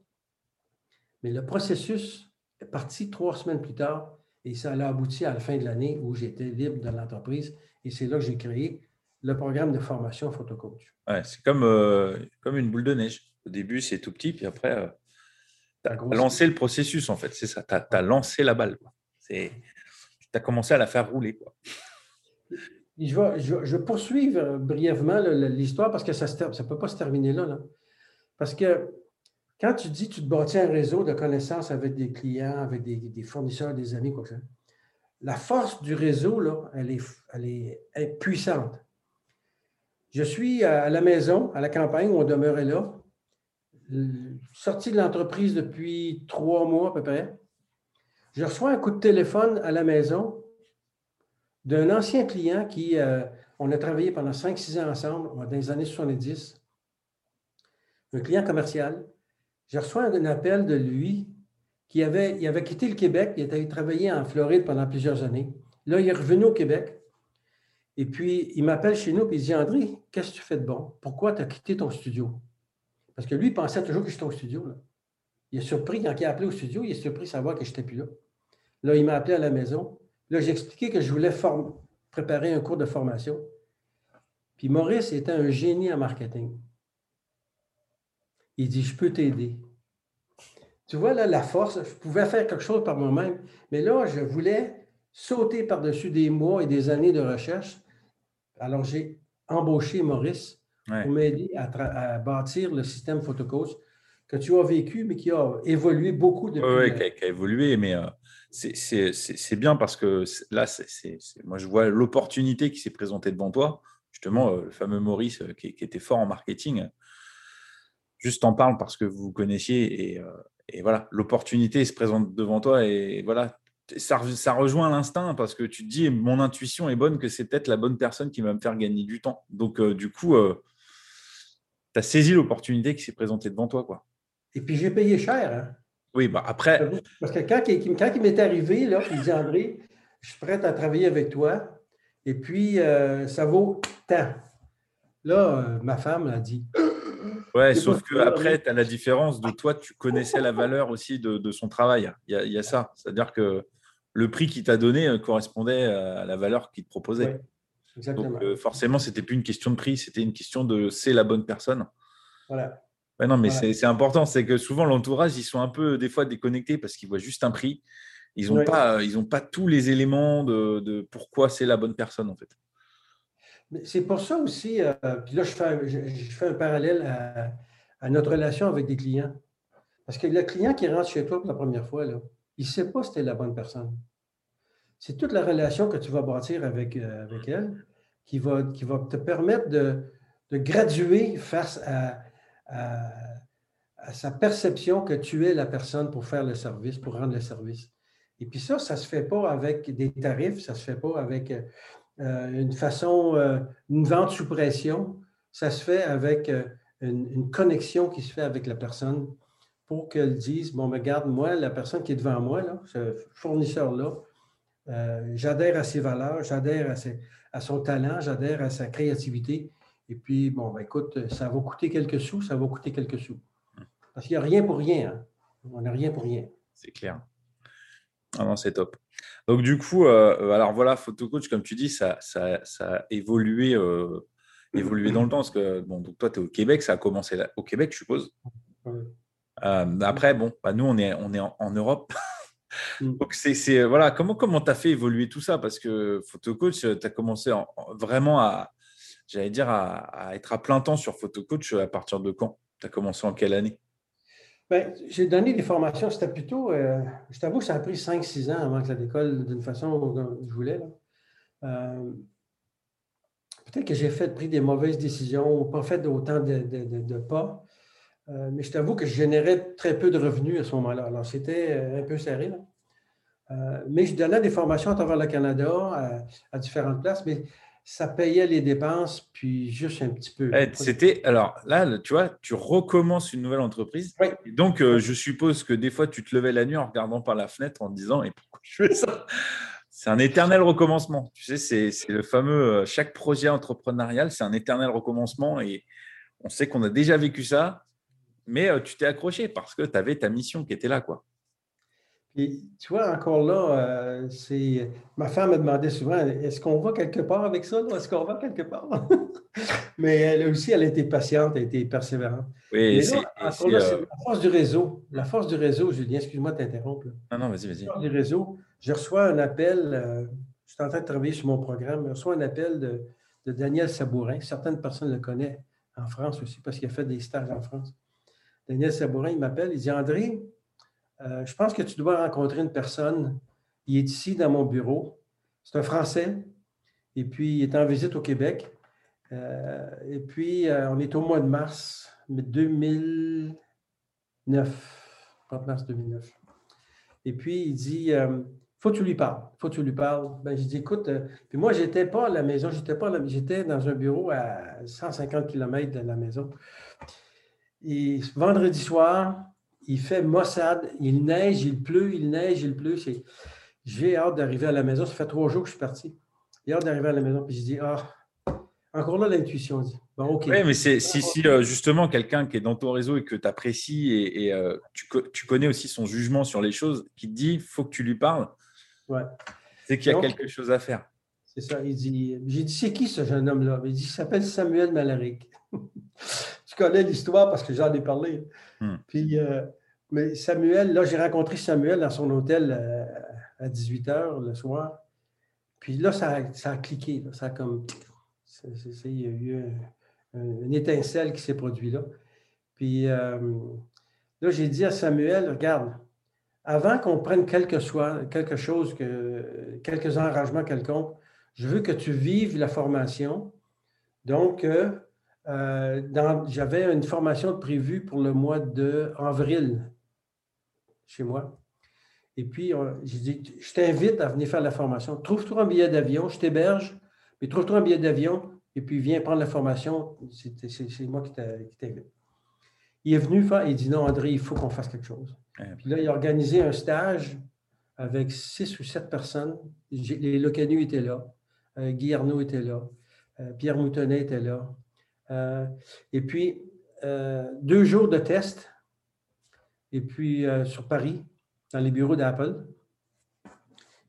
Mais le processus est parti trois semaines plus tard et ça a abouti à la fin de l'année où j'étais libre de l'entreprise et c'est là que j'ai créé le programme de formation photocoach. Ouais, c'est comme, euh, comme une boule de neige. Au début, c'est tout petit, puis après, euh, tu as lancé le processus, en fait. C'est ça, tu as, lancé la balle. Tu as commencé à la faire rouler. Quoi. Je vais, je, poursuivre brièvement l'histoire parce que ça ne peut pas se terminer là, Parce que quand tu dis que tu te bâtis un réseau de connaissances avec des clients, avec des, fournisseurs, des amis, quoi que ce soit, la force du réseau, là, elle, est, elle est, puissante. Je suis à la maison, à la campagne où on demeurait là, sorti de l'entreprise depuis trois mois à peu près. Je reçois un coup de téléphone à la maison d'un ancien client qui, euh, on a travaillé pendant 5-6 ans ensemble, dans les années 70, un client commercial. Je reçois un appel de lui qui avait, il avait quitté le Québec, il était travaillé en Floride pendant plusieurs années. Là, il est revenu au Québec. Et puis, il m'appelle chez nous et il dit André, qu'est-ce que tu fais de bon? Pourquoi tu as quitté ton studio Parce que lui, il pensait toujours que j'étais au studio. Il est surpris, quand il a appelé au studio, il est surpris de savoir que je n'étais plus là. Là, il m'a appelé à la maison. Là, j'ai expliqué que je voulais préparer un cours de formation. Puis Maurice était un génie en marketing. Il dit, je peux t'aider. Tu vois, là, la force, je pouvais faire quelque chose par moi-même, mais là, je voulais sauter par-dessus des mois et des années de recherche. Alors, j'ai embauché Maurice pour m'aider à, bâtir le système Photocoach que tu as vécu, mais qui a évolué beaucoup depuis. Oui, qui, a évolué, mais euh, c'est bien parce que là, c'est moi, je vois l'opportunité qui s'est présentée devant toi. Justement, euh, le fameux Maurice euh, qui, était fort en marketing, juste en parle parce que vous vous connaissiez et, et voilà, l'opportunité se présente devant toi et voilà, ça, ça rejoint l'instinct parce que tu te dis, mon intuition est bonne, que c'est peut-être la bonne personne qui va me faire gagner du temps. Donc, du coup, tu as saisi l'opportunité qui s'est présentée devant toi. Quoi. Et puis, j'ai payé cher. Hein? Oui, bah après. Parce que quand, il m'est arrivé, là, il dit André, je suis prêt à travailler avec toi. Et puis, euh, ça vaut tant. Là, euh, ma femme a dit. Ouais, sauf qu'après, tu as la différence de toi, tu connaissais la valeur aussi de, son travail. Il y a, ça. C'est-à-dire que le prix qu'il t'a donné euh, correspondait à la valeur qu'il te proposait. Exactement. Donc, forcément, ce n'était plus une question de prix, c'était une question de c'est la bonne personne. Voilà non, mais c'est important. C'est que souvent, l'entourage, ils sont un peu, des fois, déconnectés parce qu'ils voient juste un prix. Ils n'ont pas, ils pas tous les éléments de, pourquoi c'est la bonne personne, en fait. C'est pour ça aussi, euh, puis là, je fais, je, fais un parallèle à, notre relation avec des clients. Parce que le client qui rentre chez toi pour la première fois, là, il ne sait pas si tu es la bonne personne. C'est toute la relation que tu vas bâtir avec, euh, avec elle qui va, qui va te permettre de, graduer face à, à, sa perception que tu es la personne pour faire le service, pour rendre le service. Et puis ça, ça ne se fait pas avec des tarifs, ça ne se fait pas avec euh, une façon, euh, une vente sous pression. Ça se fait avec une, connexion qui se fait avec la personne pour qu'elle dise, bon, regarde, moi, la personne qui est devant moi, là, ce fournisseur-là, euh, j'adhère à ses valeurs, j'adhère à, son talent, j'adhère à sa créativité. Et puis, bon, ben, écoute, ça va coûter quelques sous, ça va coûter quelques sous. Parce qu'il n'y a rien pour rien. Hein. On n'a rien pour rien. C'est clair. Ah non, c'est top. Donc, du coup, euh, alors voilà, PhotoCoach, comme tu dis, ça, ça, a évolué, euh, évolué dans le temps. Parce que, bon, donc toi, tu es au Québec, ça a commencé au Québec, je suppose. après, bon, bah, nous, on est, on est en Europe. Mm. Donc, c'est, voilà, comment comment tu as fait évoluer tout ça? Parce que PhotoCoach, tu as commencé vraiment à, j'allais dire, à, être à plein temps sur PhotoCoach à partir de quand? Tu as commencé en quelle année? Ben, j'ai donné des formations, c'était plutôt, euh, je t'avoue ça a pris 5-6 ans avant que ça décolle d'une façon dont je voulais. Euh, peut-être que j'ai fait, pris des mauvaises décisions ou pas fait autant de, pas. Euh, mais je t'avoue que je générais très peu de revenus à ce moment-là. Alors, c'était un peu serré. Là. Euh, mais je donnais des formations à travers le Canada, à, différentes places, mais ça payait les dépenses, puis juste un petit peu. Eh, c'était, alors là, tu vois, tu recommences une nouvelle entreprise. donc, euh, je suppose que des fois, tu te levais la nuit en regardant par la fenêtre en disant, et pourquoi je fais ça? C'est un éternel recommencement. Tu sais, c'est le fameux, euh, chaque projet entrepreneurial, c'est un éternel recommencement. Et on sait qu'on a déjà vécu ça, mais tu t'es accroché parce que tu avais ta mission qui était là, quoi. Et tu vois, encore là, euh, c'est. Ma femme me demandait souvent est-ce qu'on va quelque part avec ça Est-ce qu'on va quelque part? Mais elle aussi, elle a été patiente, elle a été persévérante. Oui, c'est. La force du réseau. La force du réseau, Julien, excuse-moi de t'interrompre. Non, non, vas-y, vas-y. La force du réseau. Je reçois un appel, euh, je suis en train de travailler sur mon programme, je reçois un appel de, de Daniel Sabourin. Certaines personnes le connaissent en France aussi parce qu'il a fait des stages en France. Daniel Sabourin, il m'appelle, il dit André, euh, je pense que tu dois rencontrer une personne. Il est ici dans mon bureau. C'est un Français. Et puis, il est en visite au Québec. Euh, et puis, euh, on est au mois de mars 2009. 30 mars 2009. Et puis, il dit faut que tu lui parles. faut que tu lui parles. Ben, je dis écoute, puis moi, je n'étais pas à la maison, j'étais j'étais dans un bureau à 150 km de la maison. Et vendredi soir, il fait Mossad, il neige, il pleut, il neige, il pleut. J'ai hâte d'arriver à la maison. Ça fait trois jours que je suis parti. J'ai hâte d'arriver à la maison. Puis je dis, ah, encore là, l'intuition dit. Bon, OK. Oui, mais si, si euh, justement quelqu'un qui est dans ton réseau et que tu apprécies et, euh, tu, connais aussi son jugement sur les choses, qui te dit, il faut que tu lui parles, ouais. c'est qu'il y a quelque chose à faire. C'est ça. Il dit, j'ai dit, c'est qui ce jeune homme-là? Il dit, il s'appelle Samuel Malaric. je connais l'histoire parce que j'en ai parlé. Hmm. Puis, euh, mais Samuel, là, j'ai rencontré Samuel dans son hôtel euh, à 18 h le soir. Puis là, ça, a cliqué. Ça a comme. il y a eu une étincelle qui s'est produite là. Puis euh, là, j'ai dit à Samuel, regarde, avant qu'on prenne quelque, soit, quelque chose, que, quelques enragements quelconques, je veux que tu vives la formation. Donc, euh, j'avais une formation prévue pour le mois d'avril chez moi. Et puis, j'ai dit, je t'invite à venir faire la formation. Trouve-toi un billet d'avion, je t'héberge, mais trouve-toi un billet d'avion et puis viens prendre la formation. C'est moi qui t'invite. Il est venu faire, il dit non, André, il faut qu'on fasse quelque chose. Puis là, il a organisé un stage avec six ou sept personnes. Les Locanu étaient là, euh, Guy Arnaud était là, euh, Pierre Moutonnet était là, euh, et puis, euh, deux jours de test, et puis euh, sur Paris, dans les bureaux d'Apple.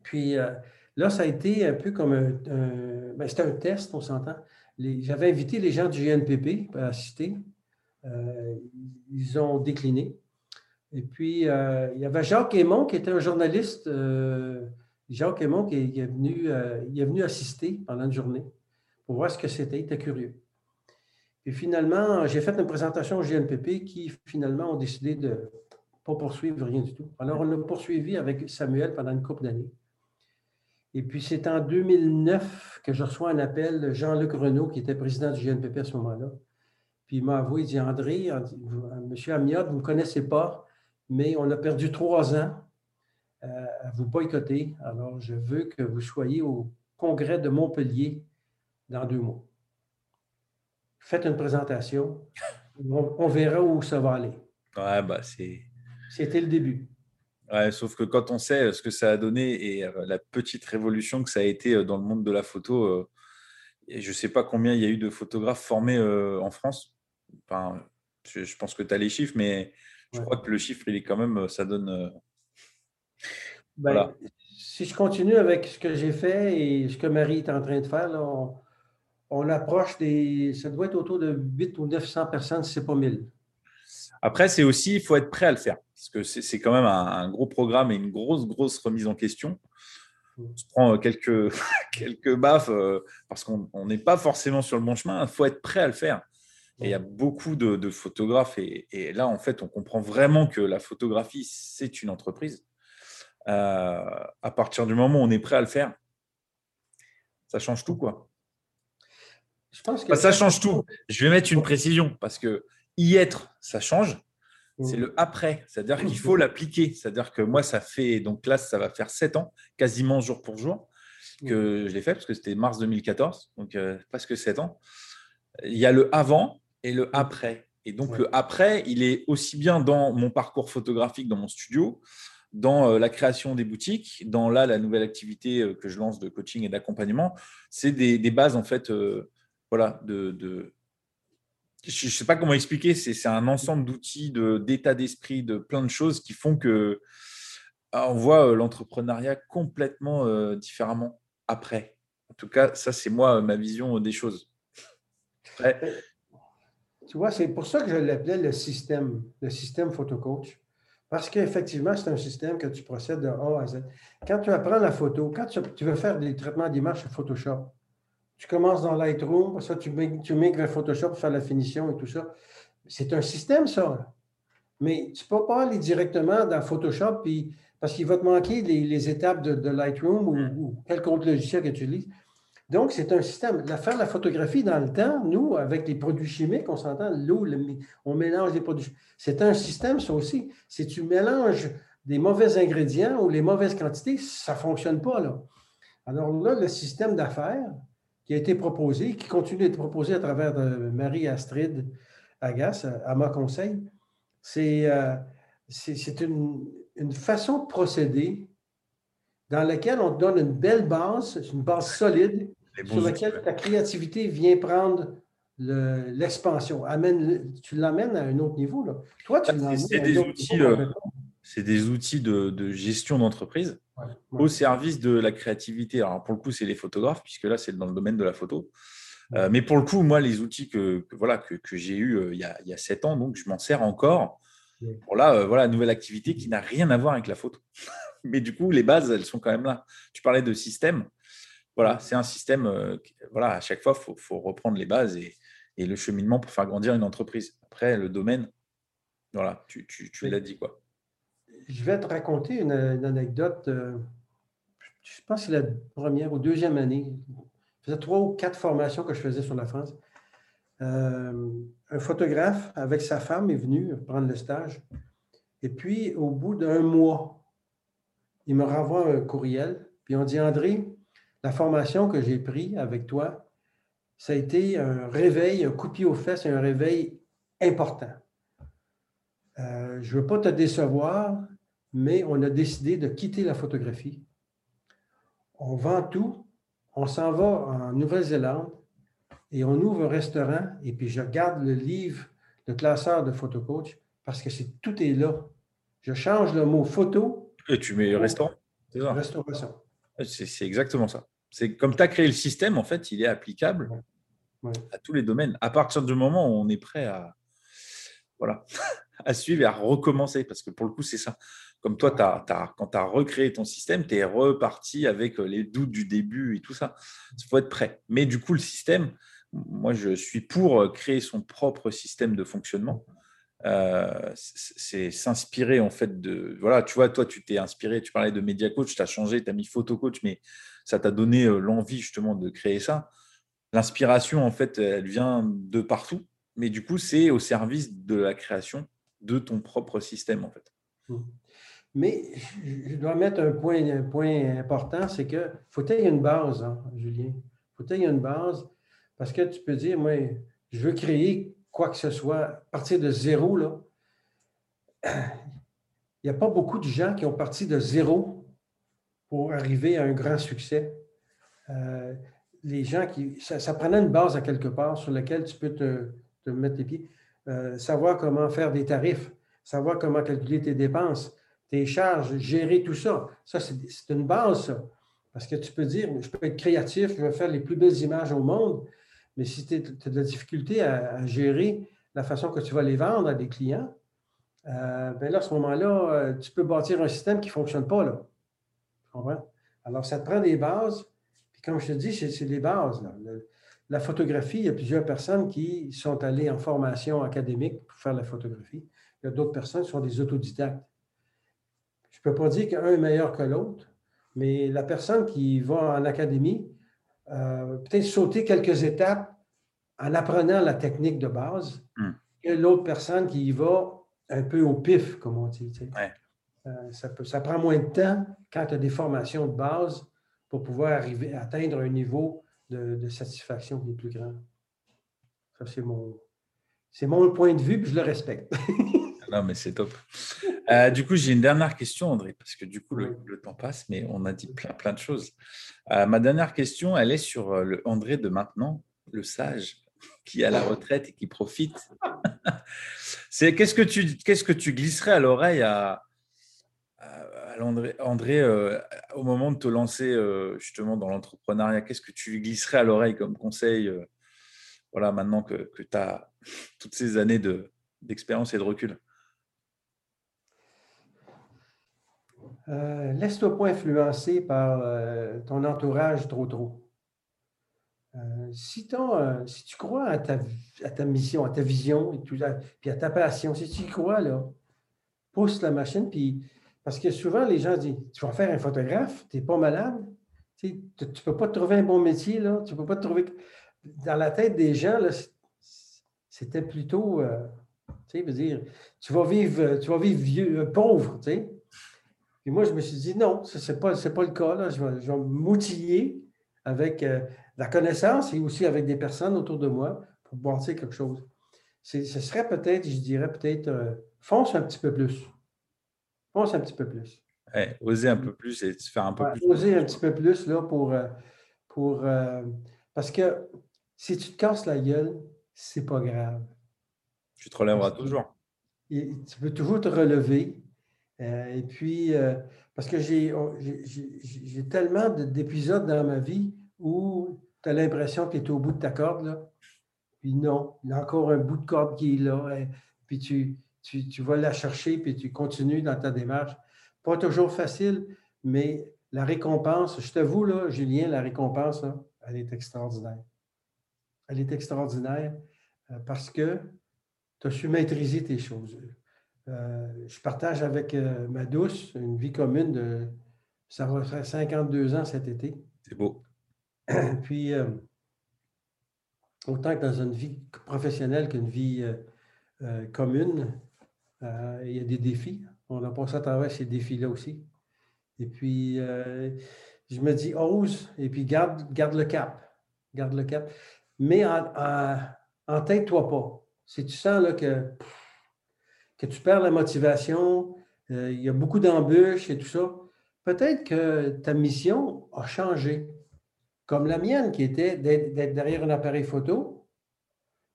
Puis là, ça a été un peu comme un. Ben, c'était un test, on s'entend. J'avais invité les gens du GNPP à assister. ils ont décliné. Et puis, il y avait Jacques Aymon, qui était un journaliste. Jacques Aymon, qui, est, venu, il est venu assister pendant une journée pour voir ce que c'était. Il était curieux. Et finalement, j'ai fait une présentation au GNPP qui, finalement, ont décidé de ne pas poursuivre rien du tout. Alors, on a poursuivi avec Samuel pendant une couple d'années. Et puis, c'est en 2009 que je reçois un appel de Jean-Luc Renault, qui était président du GNPP à ce moment-là. Puis il m'a avoué, il dit André, Monsieur Amiot, vous ne me connaissez pas, mais on a perdu trois ans euh, à vous boycotter. Alors, je veux que vous soyez au congrès de Montpellier dans deux mois. Faites une présentation. On, verra où ça va aller. Ouais, bah c'est. C'était le début. Ouais, sauf que quand on sait ce que ça a donné et euh, la petite révolution que ça a été euh, dans le monde de la photo, je ne sais pas combien il y a eu de photographes formés en France. Enfin, je, pense que tu as les chiffres, mais je crois que le chiffre, il est quand même, ça donne. Ben, si je continue avec ce que j'ai fait et ce que Marie est en train de faire, on, approche des. Ça doit être autour de 8 ou 900 personnes, si ce n'est pas 1000. Après, c'est aussi, il faut être prêt à le faire. Parce que c'est quand même un, gros programme et une grosse, grosse remise en question. Mm. On se prend euh, quelques, quelques baffes euh, parce qu'on n'est pas forcément sur le bon chemin. Il faut être prêt à le faire. Et il y a beaucoup de, photographes. Et, là, en fait, on comprend vraiment que la photographie, c'est une entreprise. Euh, à partir du moment où on est prêt à le faire, ça change tout, quoi. Je pense que ça change tout. Je vais mettre une précision parce que y être, ça change. C'est le après, c'est-à-dire qu'il faut l'appliquer. C'est-à-dire que moi, ça fait, donc là, ça va faire sept ans, quasiment jour pour jour, que je l'ai fait, parce que c'était mars 2014, donc euh, presque sept ans. Il y a le avant et le après. Et donc, le après, il est aussi bien dans mon parcours photographique, dans mon studio, dans euh, la création des boutiques, dans là, la nouvelle activité euh, que je lance de coaching et d'accompagnement. C'est des, bases, en fait, voilà, de, je ne sais pas comment expliquer, c'est un ensemble d'outils, d'état d'esprit, de plein de choses qui font que ah, on voit euh, l'entrepreneuriat complètement euh, différemment après. En tout cas, ça, c'est moi, ma vision des choses. Tu vois, c'est pour ça que je l'appelais le système, le système photocoach. Parce qu'effectivement, c'est un système que tu procèdes de A à Z. Quand tu apprends la photo, quand tu veux faire des traitements d'image sur Photoshop, tu commences dans Lightroom, ça, tu, tu migres vers Photoshop pour faire la finition et tout ça. C'est un système, ça. Mais tu ne peux pas aller directement dans Photoshop puis, parce qu'il va te manquer les, étapes de, Lightroom ou, mm. ou, quel autre logiciel que tu utilises. Donc, c'est un système. La, faire la photographie dans le temps, nous, avec les produits chimiques, on s'entend, l'eau, on mélange les produits. C'est un système, ça aussi. Si tu mélanges des mauvais ingrédients ou les mauvaises quantités, ça ne fonctionne pas. Là. Alors là, le système d'affaires, qui a été proposé, qui continue d'être proposé à travers Marie-Astrid Agas, à ma conseil, c'est euh, une, une, façon de procéder dans laquelle on te donne une belle base, une base solide, sur laquelle ta créativité vient prendre l'expansion. tu l'amènes à un autre niveau. Là. Toi, tu C'est des, outils, euh, des outils de, de gestion d'entreprise au service de la créativité. Alors, pour le coup, c'est les photographes, puisque là, c'est dans le domaine de la photo. Euh, mais pour le coup, moi, les outils que, voilà, que, j'ai eus euh, il, y a, il sept ans, donc je m'en sers encore pour là, euh, voilà, nouvelle activité qui n'a rien à voir avec la photo. mais du coup, les bases, elles sont quand même là. Tu parlais de système. Voilà, c'est un système. voilà, à chaque fois, il faut, reprendre les bases et, le cheminement pour faire grandir une entreprise. Après, le domaine, voilà, tu, tu, tu l'as dit quoi je vais te raconter une, anecdote. Euh, je pense que c'est la première ou deuxième année. Ça faisait trois ou quatre formations que je faisais sur la France. Euh, un photographe avec sa femme est venu prendre le stage. Et puis, au bout d'un mois, il me renvoie un courriel. Puis on dit André, la formation que j'ai prise avec toi, ça a été un réveil, un coup de pied aux fesses un réveil important. Euh, je ne veux pas te décevoir, mais on a décidé de quitter la photographie. On vend tout, on s'en va en Nouvelle-Zélande et on ouvre un restaurant et puis je garde le livre, le classeur de photocoach parce que c'est, tout est là. Je change le mot photo. Et tu mets restaurant. C'est ça. Restauration. C'est, exactement ça. C'est comme tu as créé le système, en fait, il est applicable à tous les domaines. À partir du moment où on est prêt à. Voilà. à suivre et à recommencer. Parce que pour le coup, c'est ça. Comme toi, as, quand tu as recréé ton système, tu es reparti avec les doutes du début et tout ça. Il faut être prêt. Mais du coup, le système, moi, je suis pour créer son propre système de fonctionnement. Euh, c'est s'inspirer en fait de voilà tu vois toi tu t'es inspiré tu parlais de media coach tu as changé tu as mis photo coach mais ça t'a donné euh, l'envie justement de créer ça l'inspiration en fait elle vient de partout mais du coup c'est au service de la création de ton propre système en fait mmh. Mais je dois mettre un point, important c'est que faut qu'il y ait une base hein, Julien faut qu'il y ait une base parce que tu peux dire, moi, je veux créer quoi que ce soit à partir de zéro. Là. Il n'y a pas beaucoup de gens qui ont parti de zéro pour arriver à un grand succès. Euh, les gens qui. Ça, prenait une base à quelque part sur laquelle tu peux te, mettre les pieds. Euh, savoir comment faire des tarifs, savoir comment calculer tes dépenses, tes charges, gérer tout ça. Ça, c'est une base, ça. Parce que tu peux dire, je peux être créatif, je vais faire les plus belles images au monde, mais si tu as de la difficulté à, gérer la façon que tu vas les vendre à des clients, euh, ben là, à ce moment-là, euh, tu peux bâtir un système qui ne fonctionne pas. Là. Tu comprends? Alors, ça te prend des bases. Puis comme je te dis, c'est des bases. la photographie, il y a plusieurs personnes qui sont allées en formation académique pour faire la photographie. Il y a d'autres personnes qui sont des autodidactes. Je ne peux pas dire qu'un est meilleur que l'autre, mais la personne qui va en académie, euh, peut-être sauter quelques étapes en apprenant la technique de base hmm. que l'autre personne qui y va un peu au pif, comme on dit. Euh, ça, peut, ça prend moins de temps quand tu as des formations de base pour pouvoir arriver à atteindre un niveau de, satisfaction qui est plus grand. Ça, c'est mon, c'est mon point de vue, puis je le respecte. non, mais c'est top. Euh, du coup, j'ai une dernière question, André, parce que du coup, le, temps passe, mais on a dit plein, plein de choses. Euh, ma dernière question, elle est sur euh, le André de maintenant, le sage qui est à la retraite et qui profite. c'est qu'est-ce que tu qu'est-ce que tu glisserais à l'oreille à, André, au moment de te lancer justement dans l'entrepreneuriat? Qu'est-ce que tu glisserais à l'oreille comme conseil Voilà, maintenant que, que tu as toutes ces années d'expérience et de recul? Euh, laisse-toi pas influencer par euh, ton entourage trop trop. Euh, si, tu crois à ta, à mission, à ta vision, et tout, puis à ta passion, si tu y crois, là, pousse la machine. Puis, parce que souvent, les gens disent Tu vas faire un photographe, tu n'es pas malade, tu ne peux pas te trouver un bon métier, là, tu peux pas te trouver. Dans la tête des gens, c'était plutôt. tu dire, tu vas vivre, tu vas vivre vieux, pauvre, tu sais. Et moi, je me suis dit, non, ce n'est pas, pas le cas. Je vais, m'outiller avec euh, la connaissance et aussi avec des personnes autour de moi pour bâtir quelque chose. Ce serait peut-être, je dirais peut-être, euh, fonce un petit peu plus. Fonce un petit peu plus. oser un peu plus et faire un peu plus. Oser un petit peu plus là, pour. Euh, pour parce que si tu te casses la gueule, c'est pas grave. Tu te relèveras toujours. tu peux toujours te relever et puis, euh, parce que j'ai tellement d'épisodes dans ma vie où tu as l'impression que tu es au bout de ta corde, là. Puis non, il y a encore un bout de corde qui est là. Hein. puis tu, tu, tu, vas la chercher, puis tu continues dans ta démarche. Pas toujours facile, mais la récompense, je t'avoue, là, Julien, la récompense, elle est extraordinaire. Elle est extraordinaire euh, parce que tu as su maîtriser tes choses. Euh, je partage avec euh, ma douce une vie commune de. Ça va faire 52 ans cet été. C'est beau. Puis, euh, autant que dans une vie professionnelle qu'une vie commune, il y a des défis. On a passé à travers ces défis-là aussi. Et puis, je me dis, ose, et puis garde, garde le cap. Garde le cap. Mais en, en, tête-toi pas. Si tu sens là, que que tu perds la motivation, euh, il y a beaucoup d'embûches et tout ça, peut-être que ta mission a changé. Comme la mienne, qui était d'être derrière un appareil photo.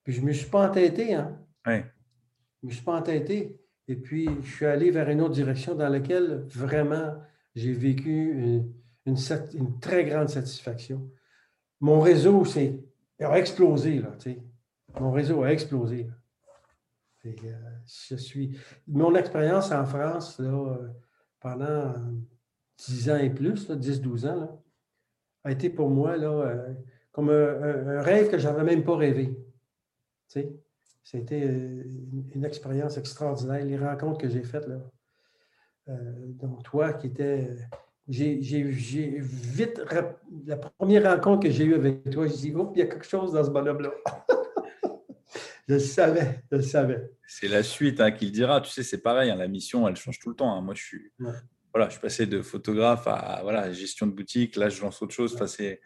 Puis je ne me suis pas entêté. Hein? Oui. Je ne me suis pas entêté. Et puis, je suis allé vers une autre direction dans laquelle vraiment j'ai vécu une, une, très grande satisfaction. Mon réseau a explosé. Là, Mon réseau a explosé. Je suis... Mon expérience en France, là, pendant 10 ans et plus, 10-12 ans, a été pour moi là, comme un, rêve que je n'avais même pas rêvé. C'était une, expérience extraordinaire, les rencontres que j'ai faites. Là. donc, toi qui étais j'ai vite, la première rencontre que j'ai eue avec toi, j'ai dit, oh, il y a quelque chose dans ce bonhomme-là. je le savais, je le savais. C'est la suite hein, qu'il dira. Tu sais, c'est pareil, hein, la mission, elle change tout le temps. Hein. Moi, je suis, voilà, je suis passé de photographe à voilà, gestion de boutique. Là, je lance autre chose. Enfin, c'est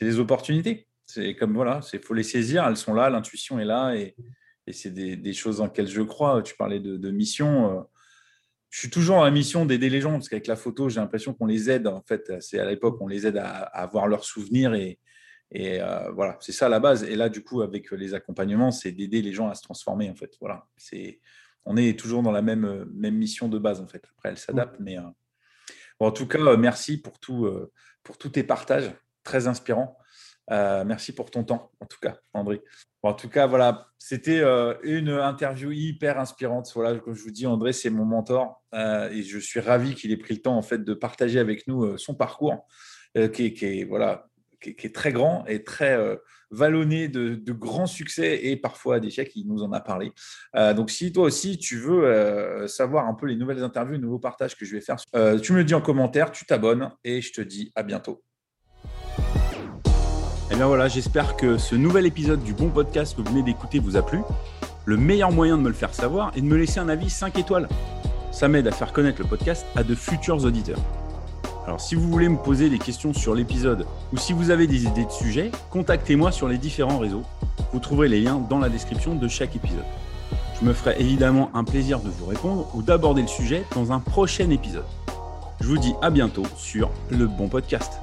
des opportunités. C'est comme, voilà, il faut les saisir. Elles sont là, l'intuition est là. Et, et c'est des, des, choses dans lesquelles je crois. Tu parlais de, de mission. Euh, je suis toujours en mission d'aider les gens parce qu'avec la photo, j'ai l'impression qu'on les aide. En fait, c'est à l'époque, on les aide à, avoir leurs souvenirs et, et euh, voilà, c'est ça la base. Et là, du coup, avec les accompagnements, c'est d'aider les gens à se transformer. En fait, voilà, c'est on est toujours dans la même même mission de base. En fait, après, elle s'adapte, mais euh, en tout cas, merci pour tout euh, pour tous tes partages, très inspirants. merci pour ton temps, en tout cas, André en tout cas, voilà, c'était une interview hyper inspirante. Voilà, comme je vous dis, André, c'est mon mentor et je suis ravi qu'il ait pris le temps en fait de partager avec nous son parcours, qui est, voilà, qui est, très grand et très vallonné de, grands succès et parfois d'échecs. Il nous en a parlé. donc, si toi aussi tu veux savoir un peu les nouvelles interviews, les nouveaux partages que je vais faire, tu me le dis en commentaire, tu t'abonnes et je te dis à bientôt. Et eh bien voilà, j'espère que ce nouvel épisode du bon podcast que vous venez d'écouter vous a plu. Le meilleur moyen de me le faire savoir est de me laisser un avis 5 étoiles. Ça m'aide à faire connaître le podcast à de futurs auditeurs. Alors si vous voulez me poser des questions sur l'épisode ou si vous avez des idées de sujets, contactez-moi sur les différents réseaux. Vous trouverez les liens dans la description de chaque épisode. Je me ferai évidemment un plaisir de vous répondre ou d'aborder le sujet dans un prochain épisode. Je vous dis à bientôt sur le bon podcast.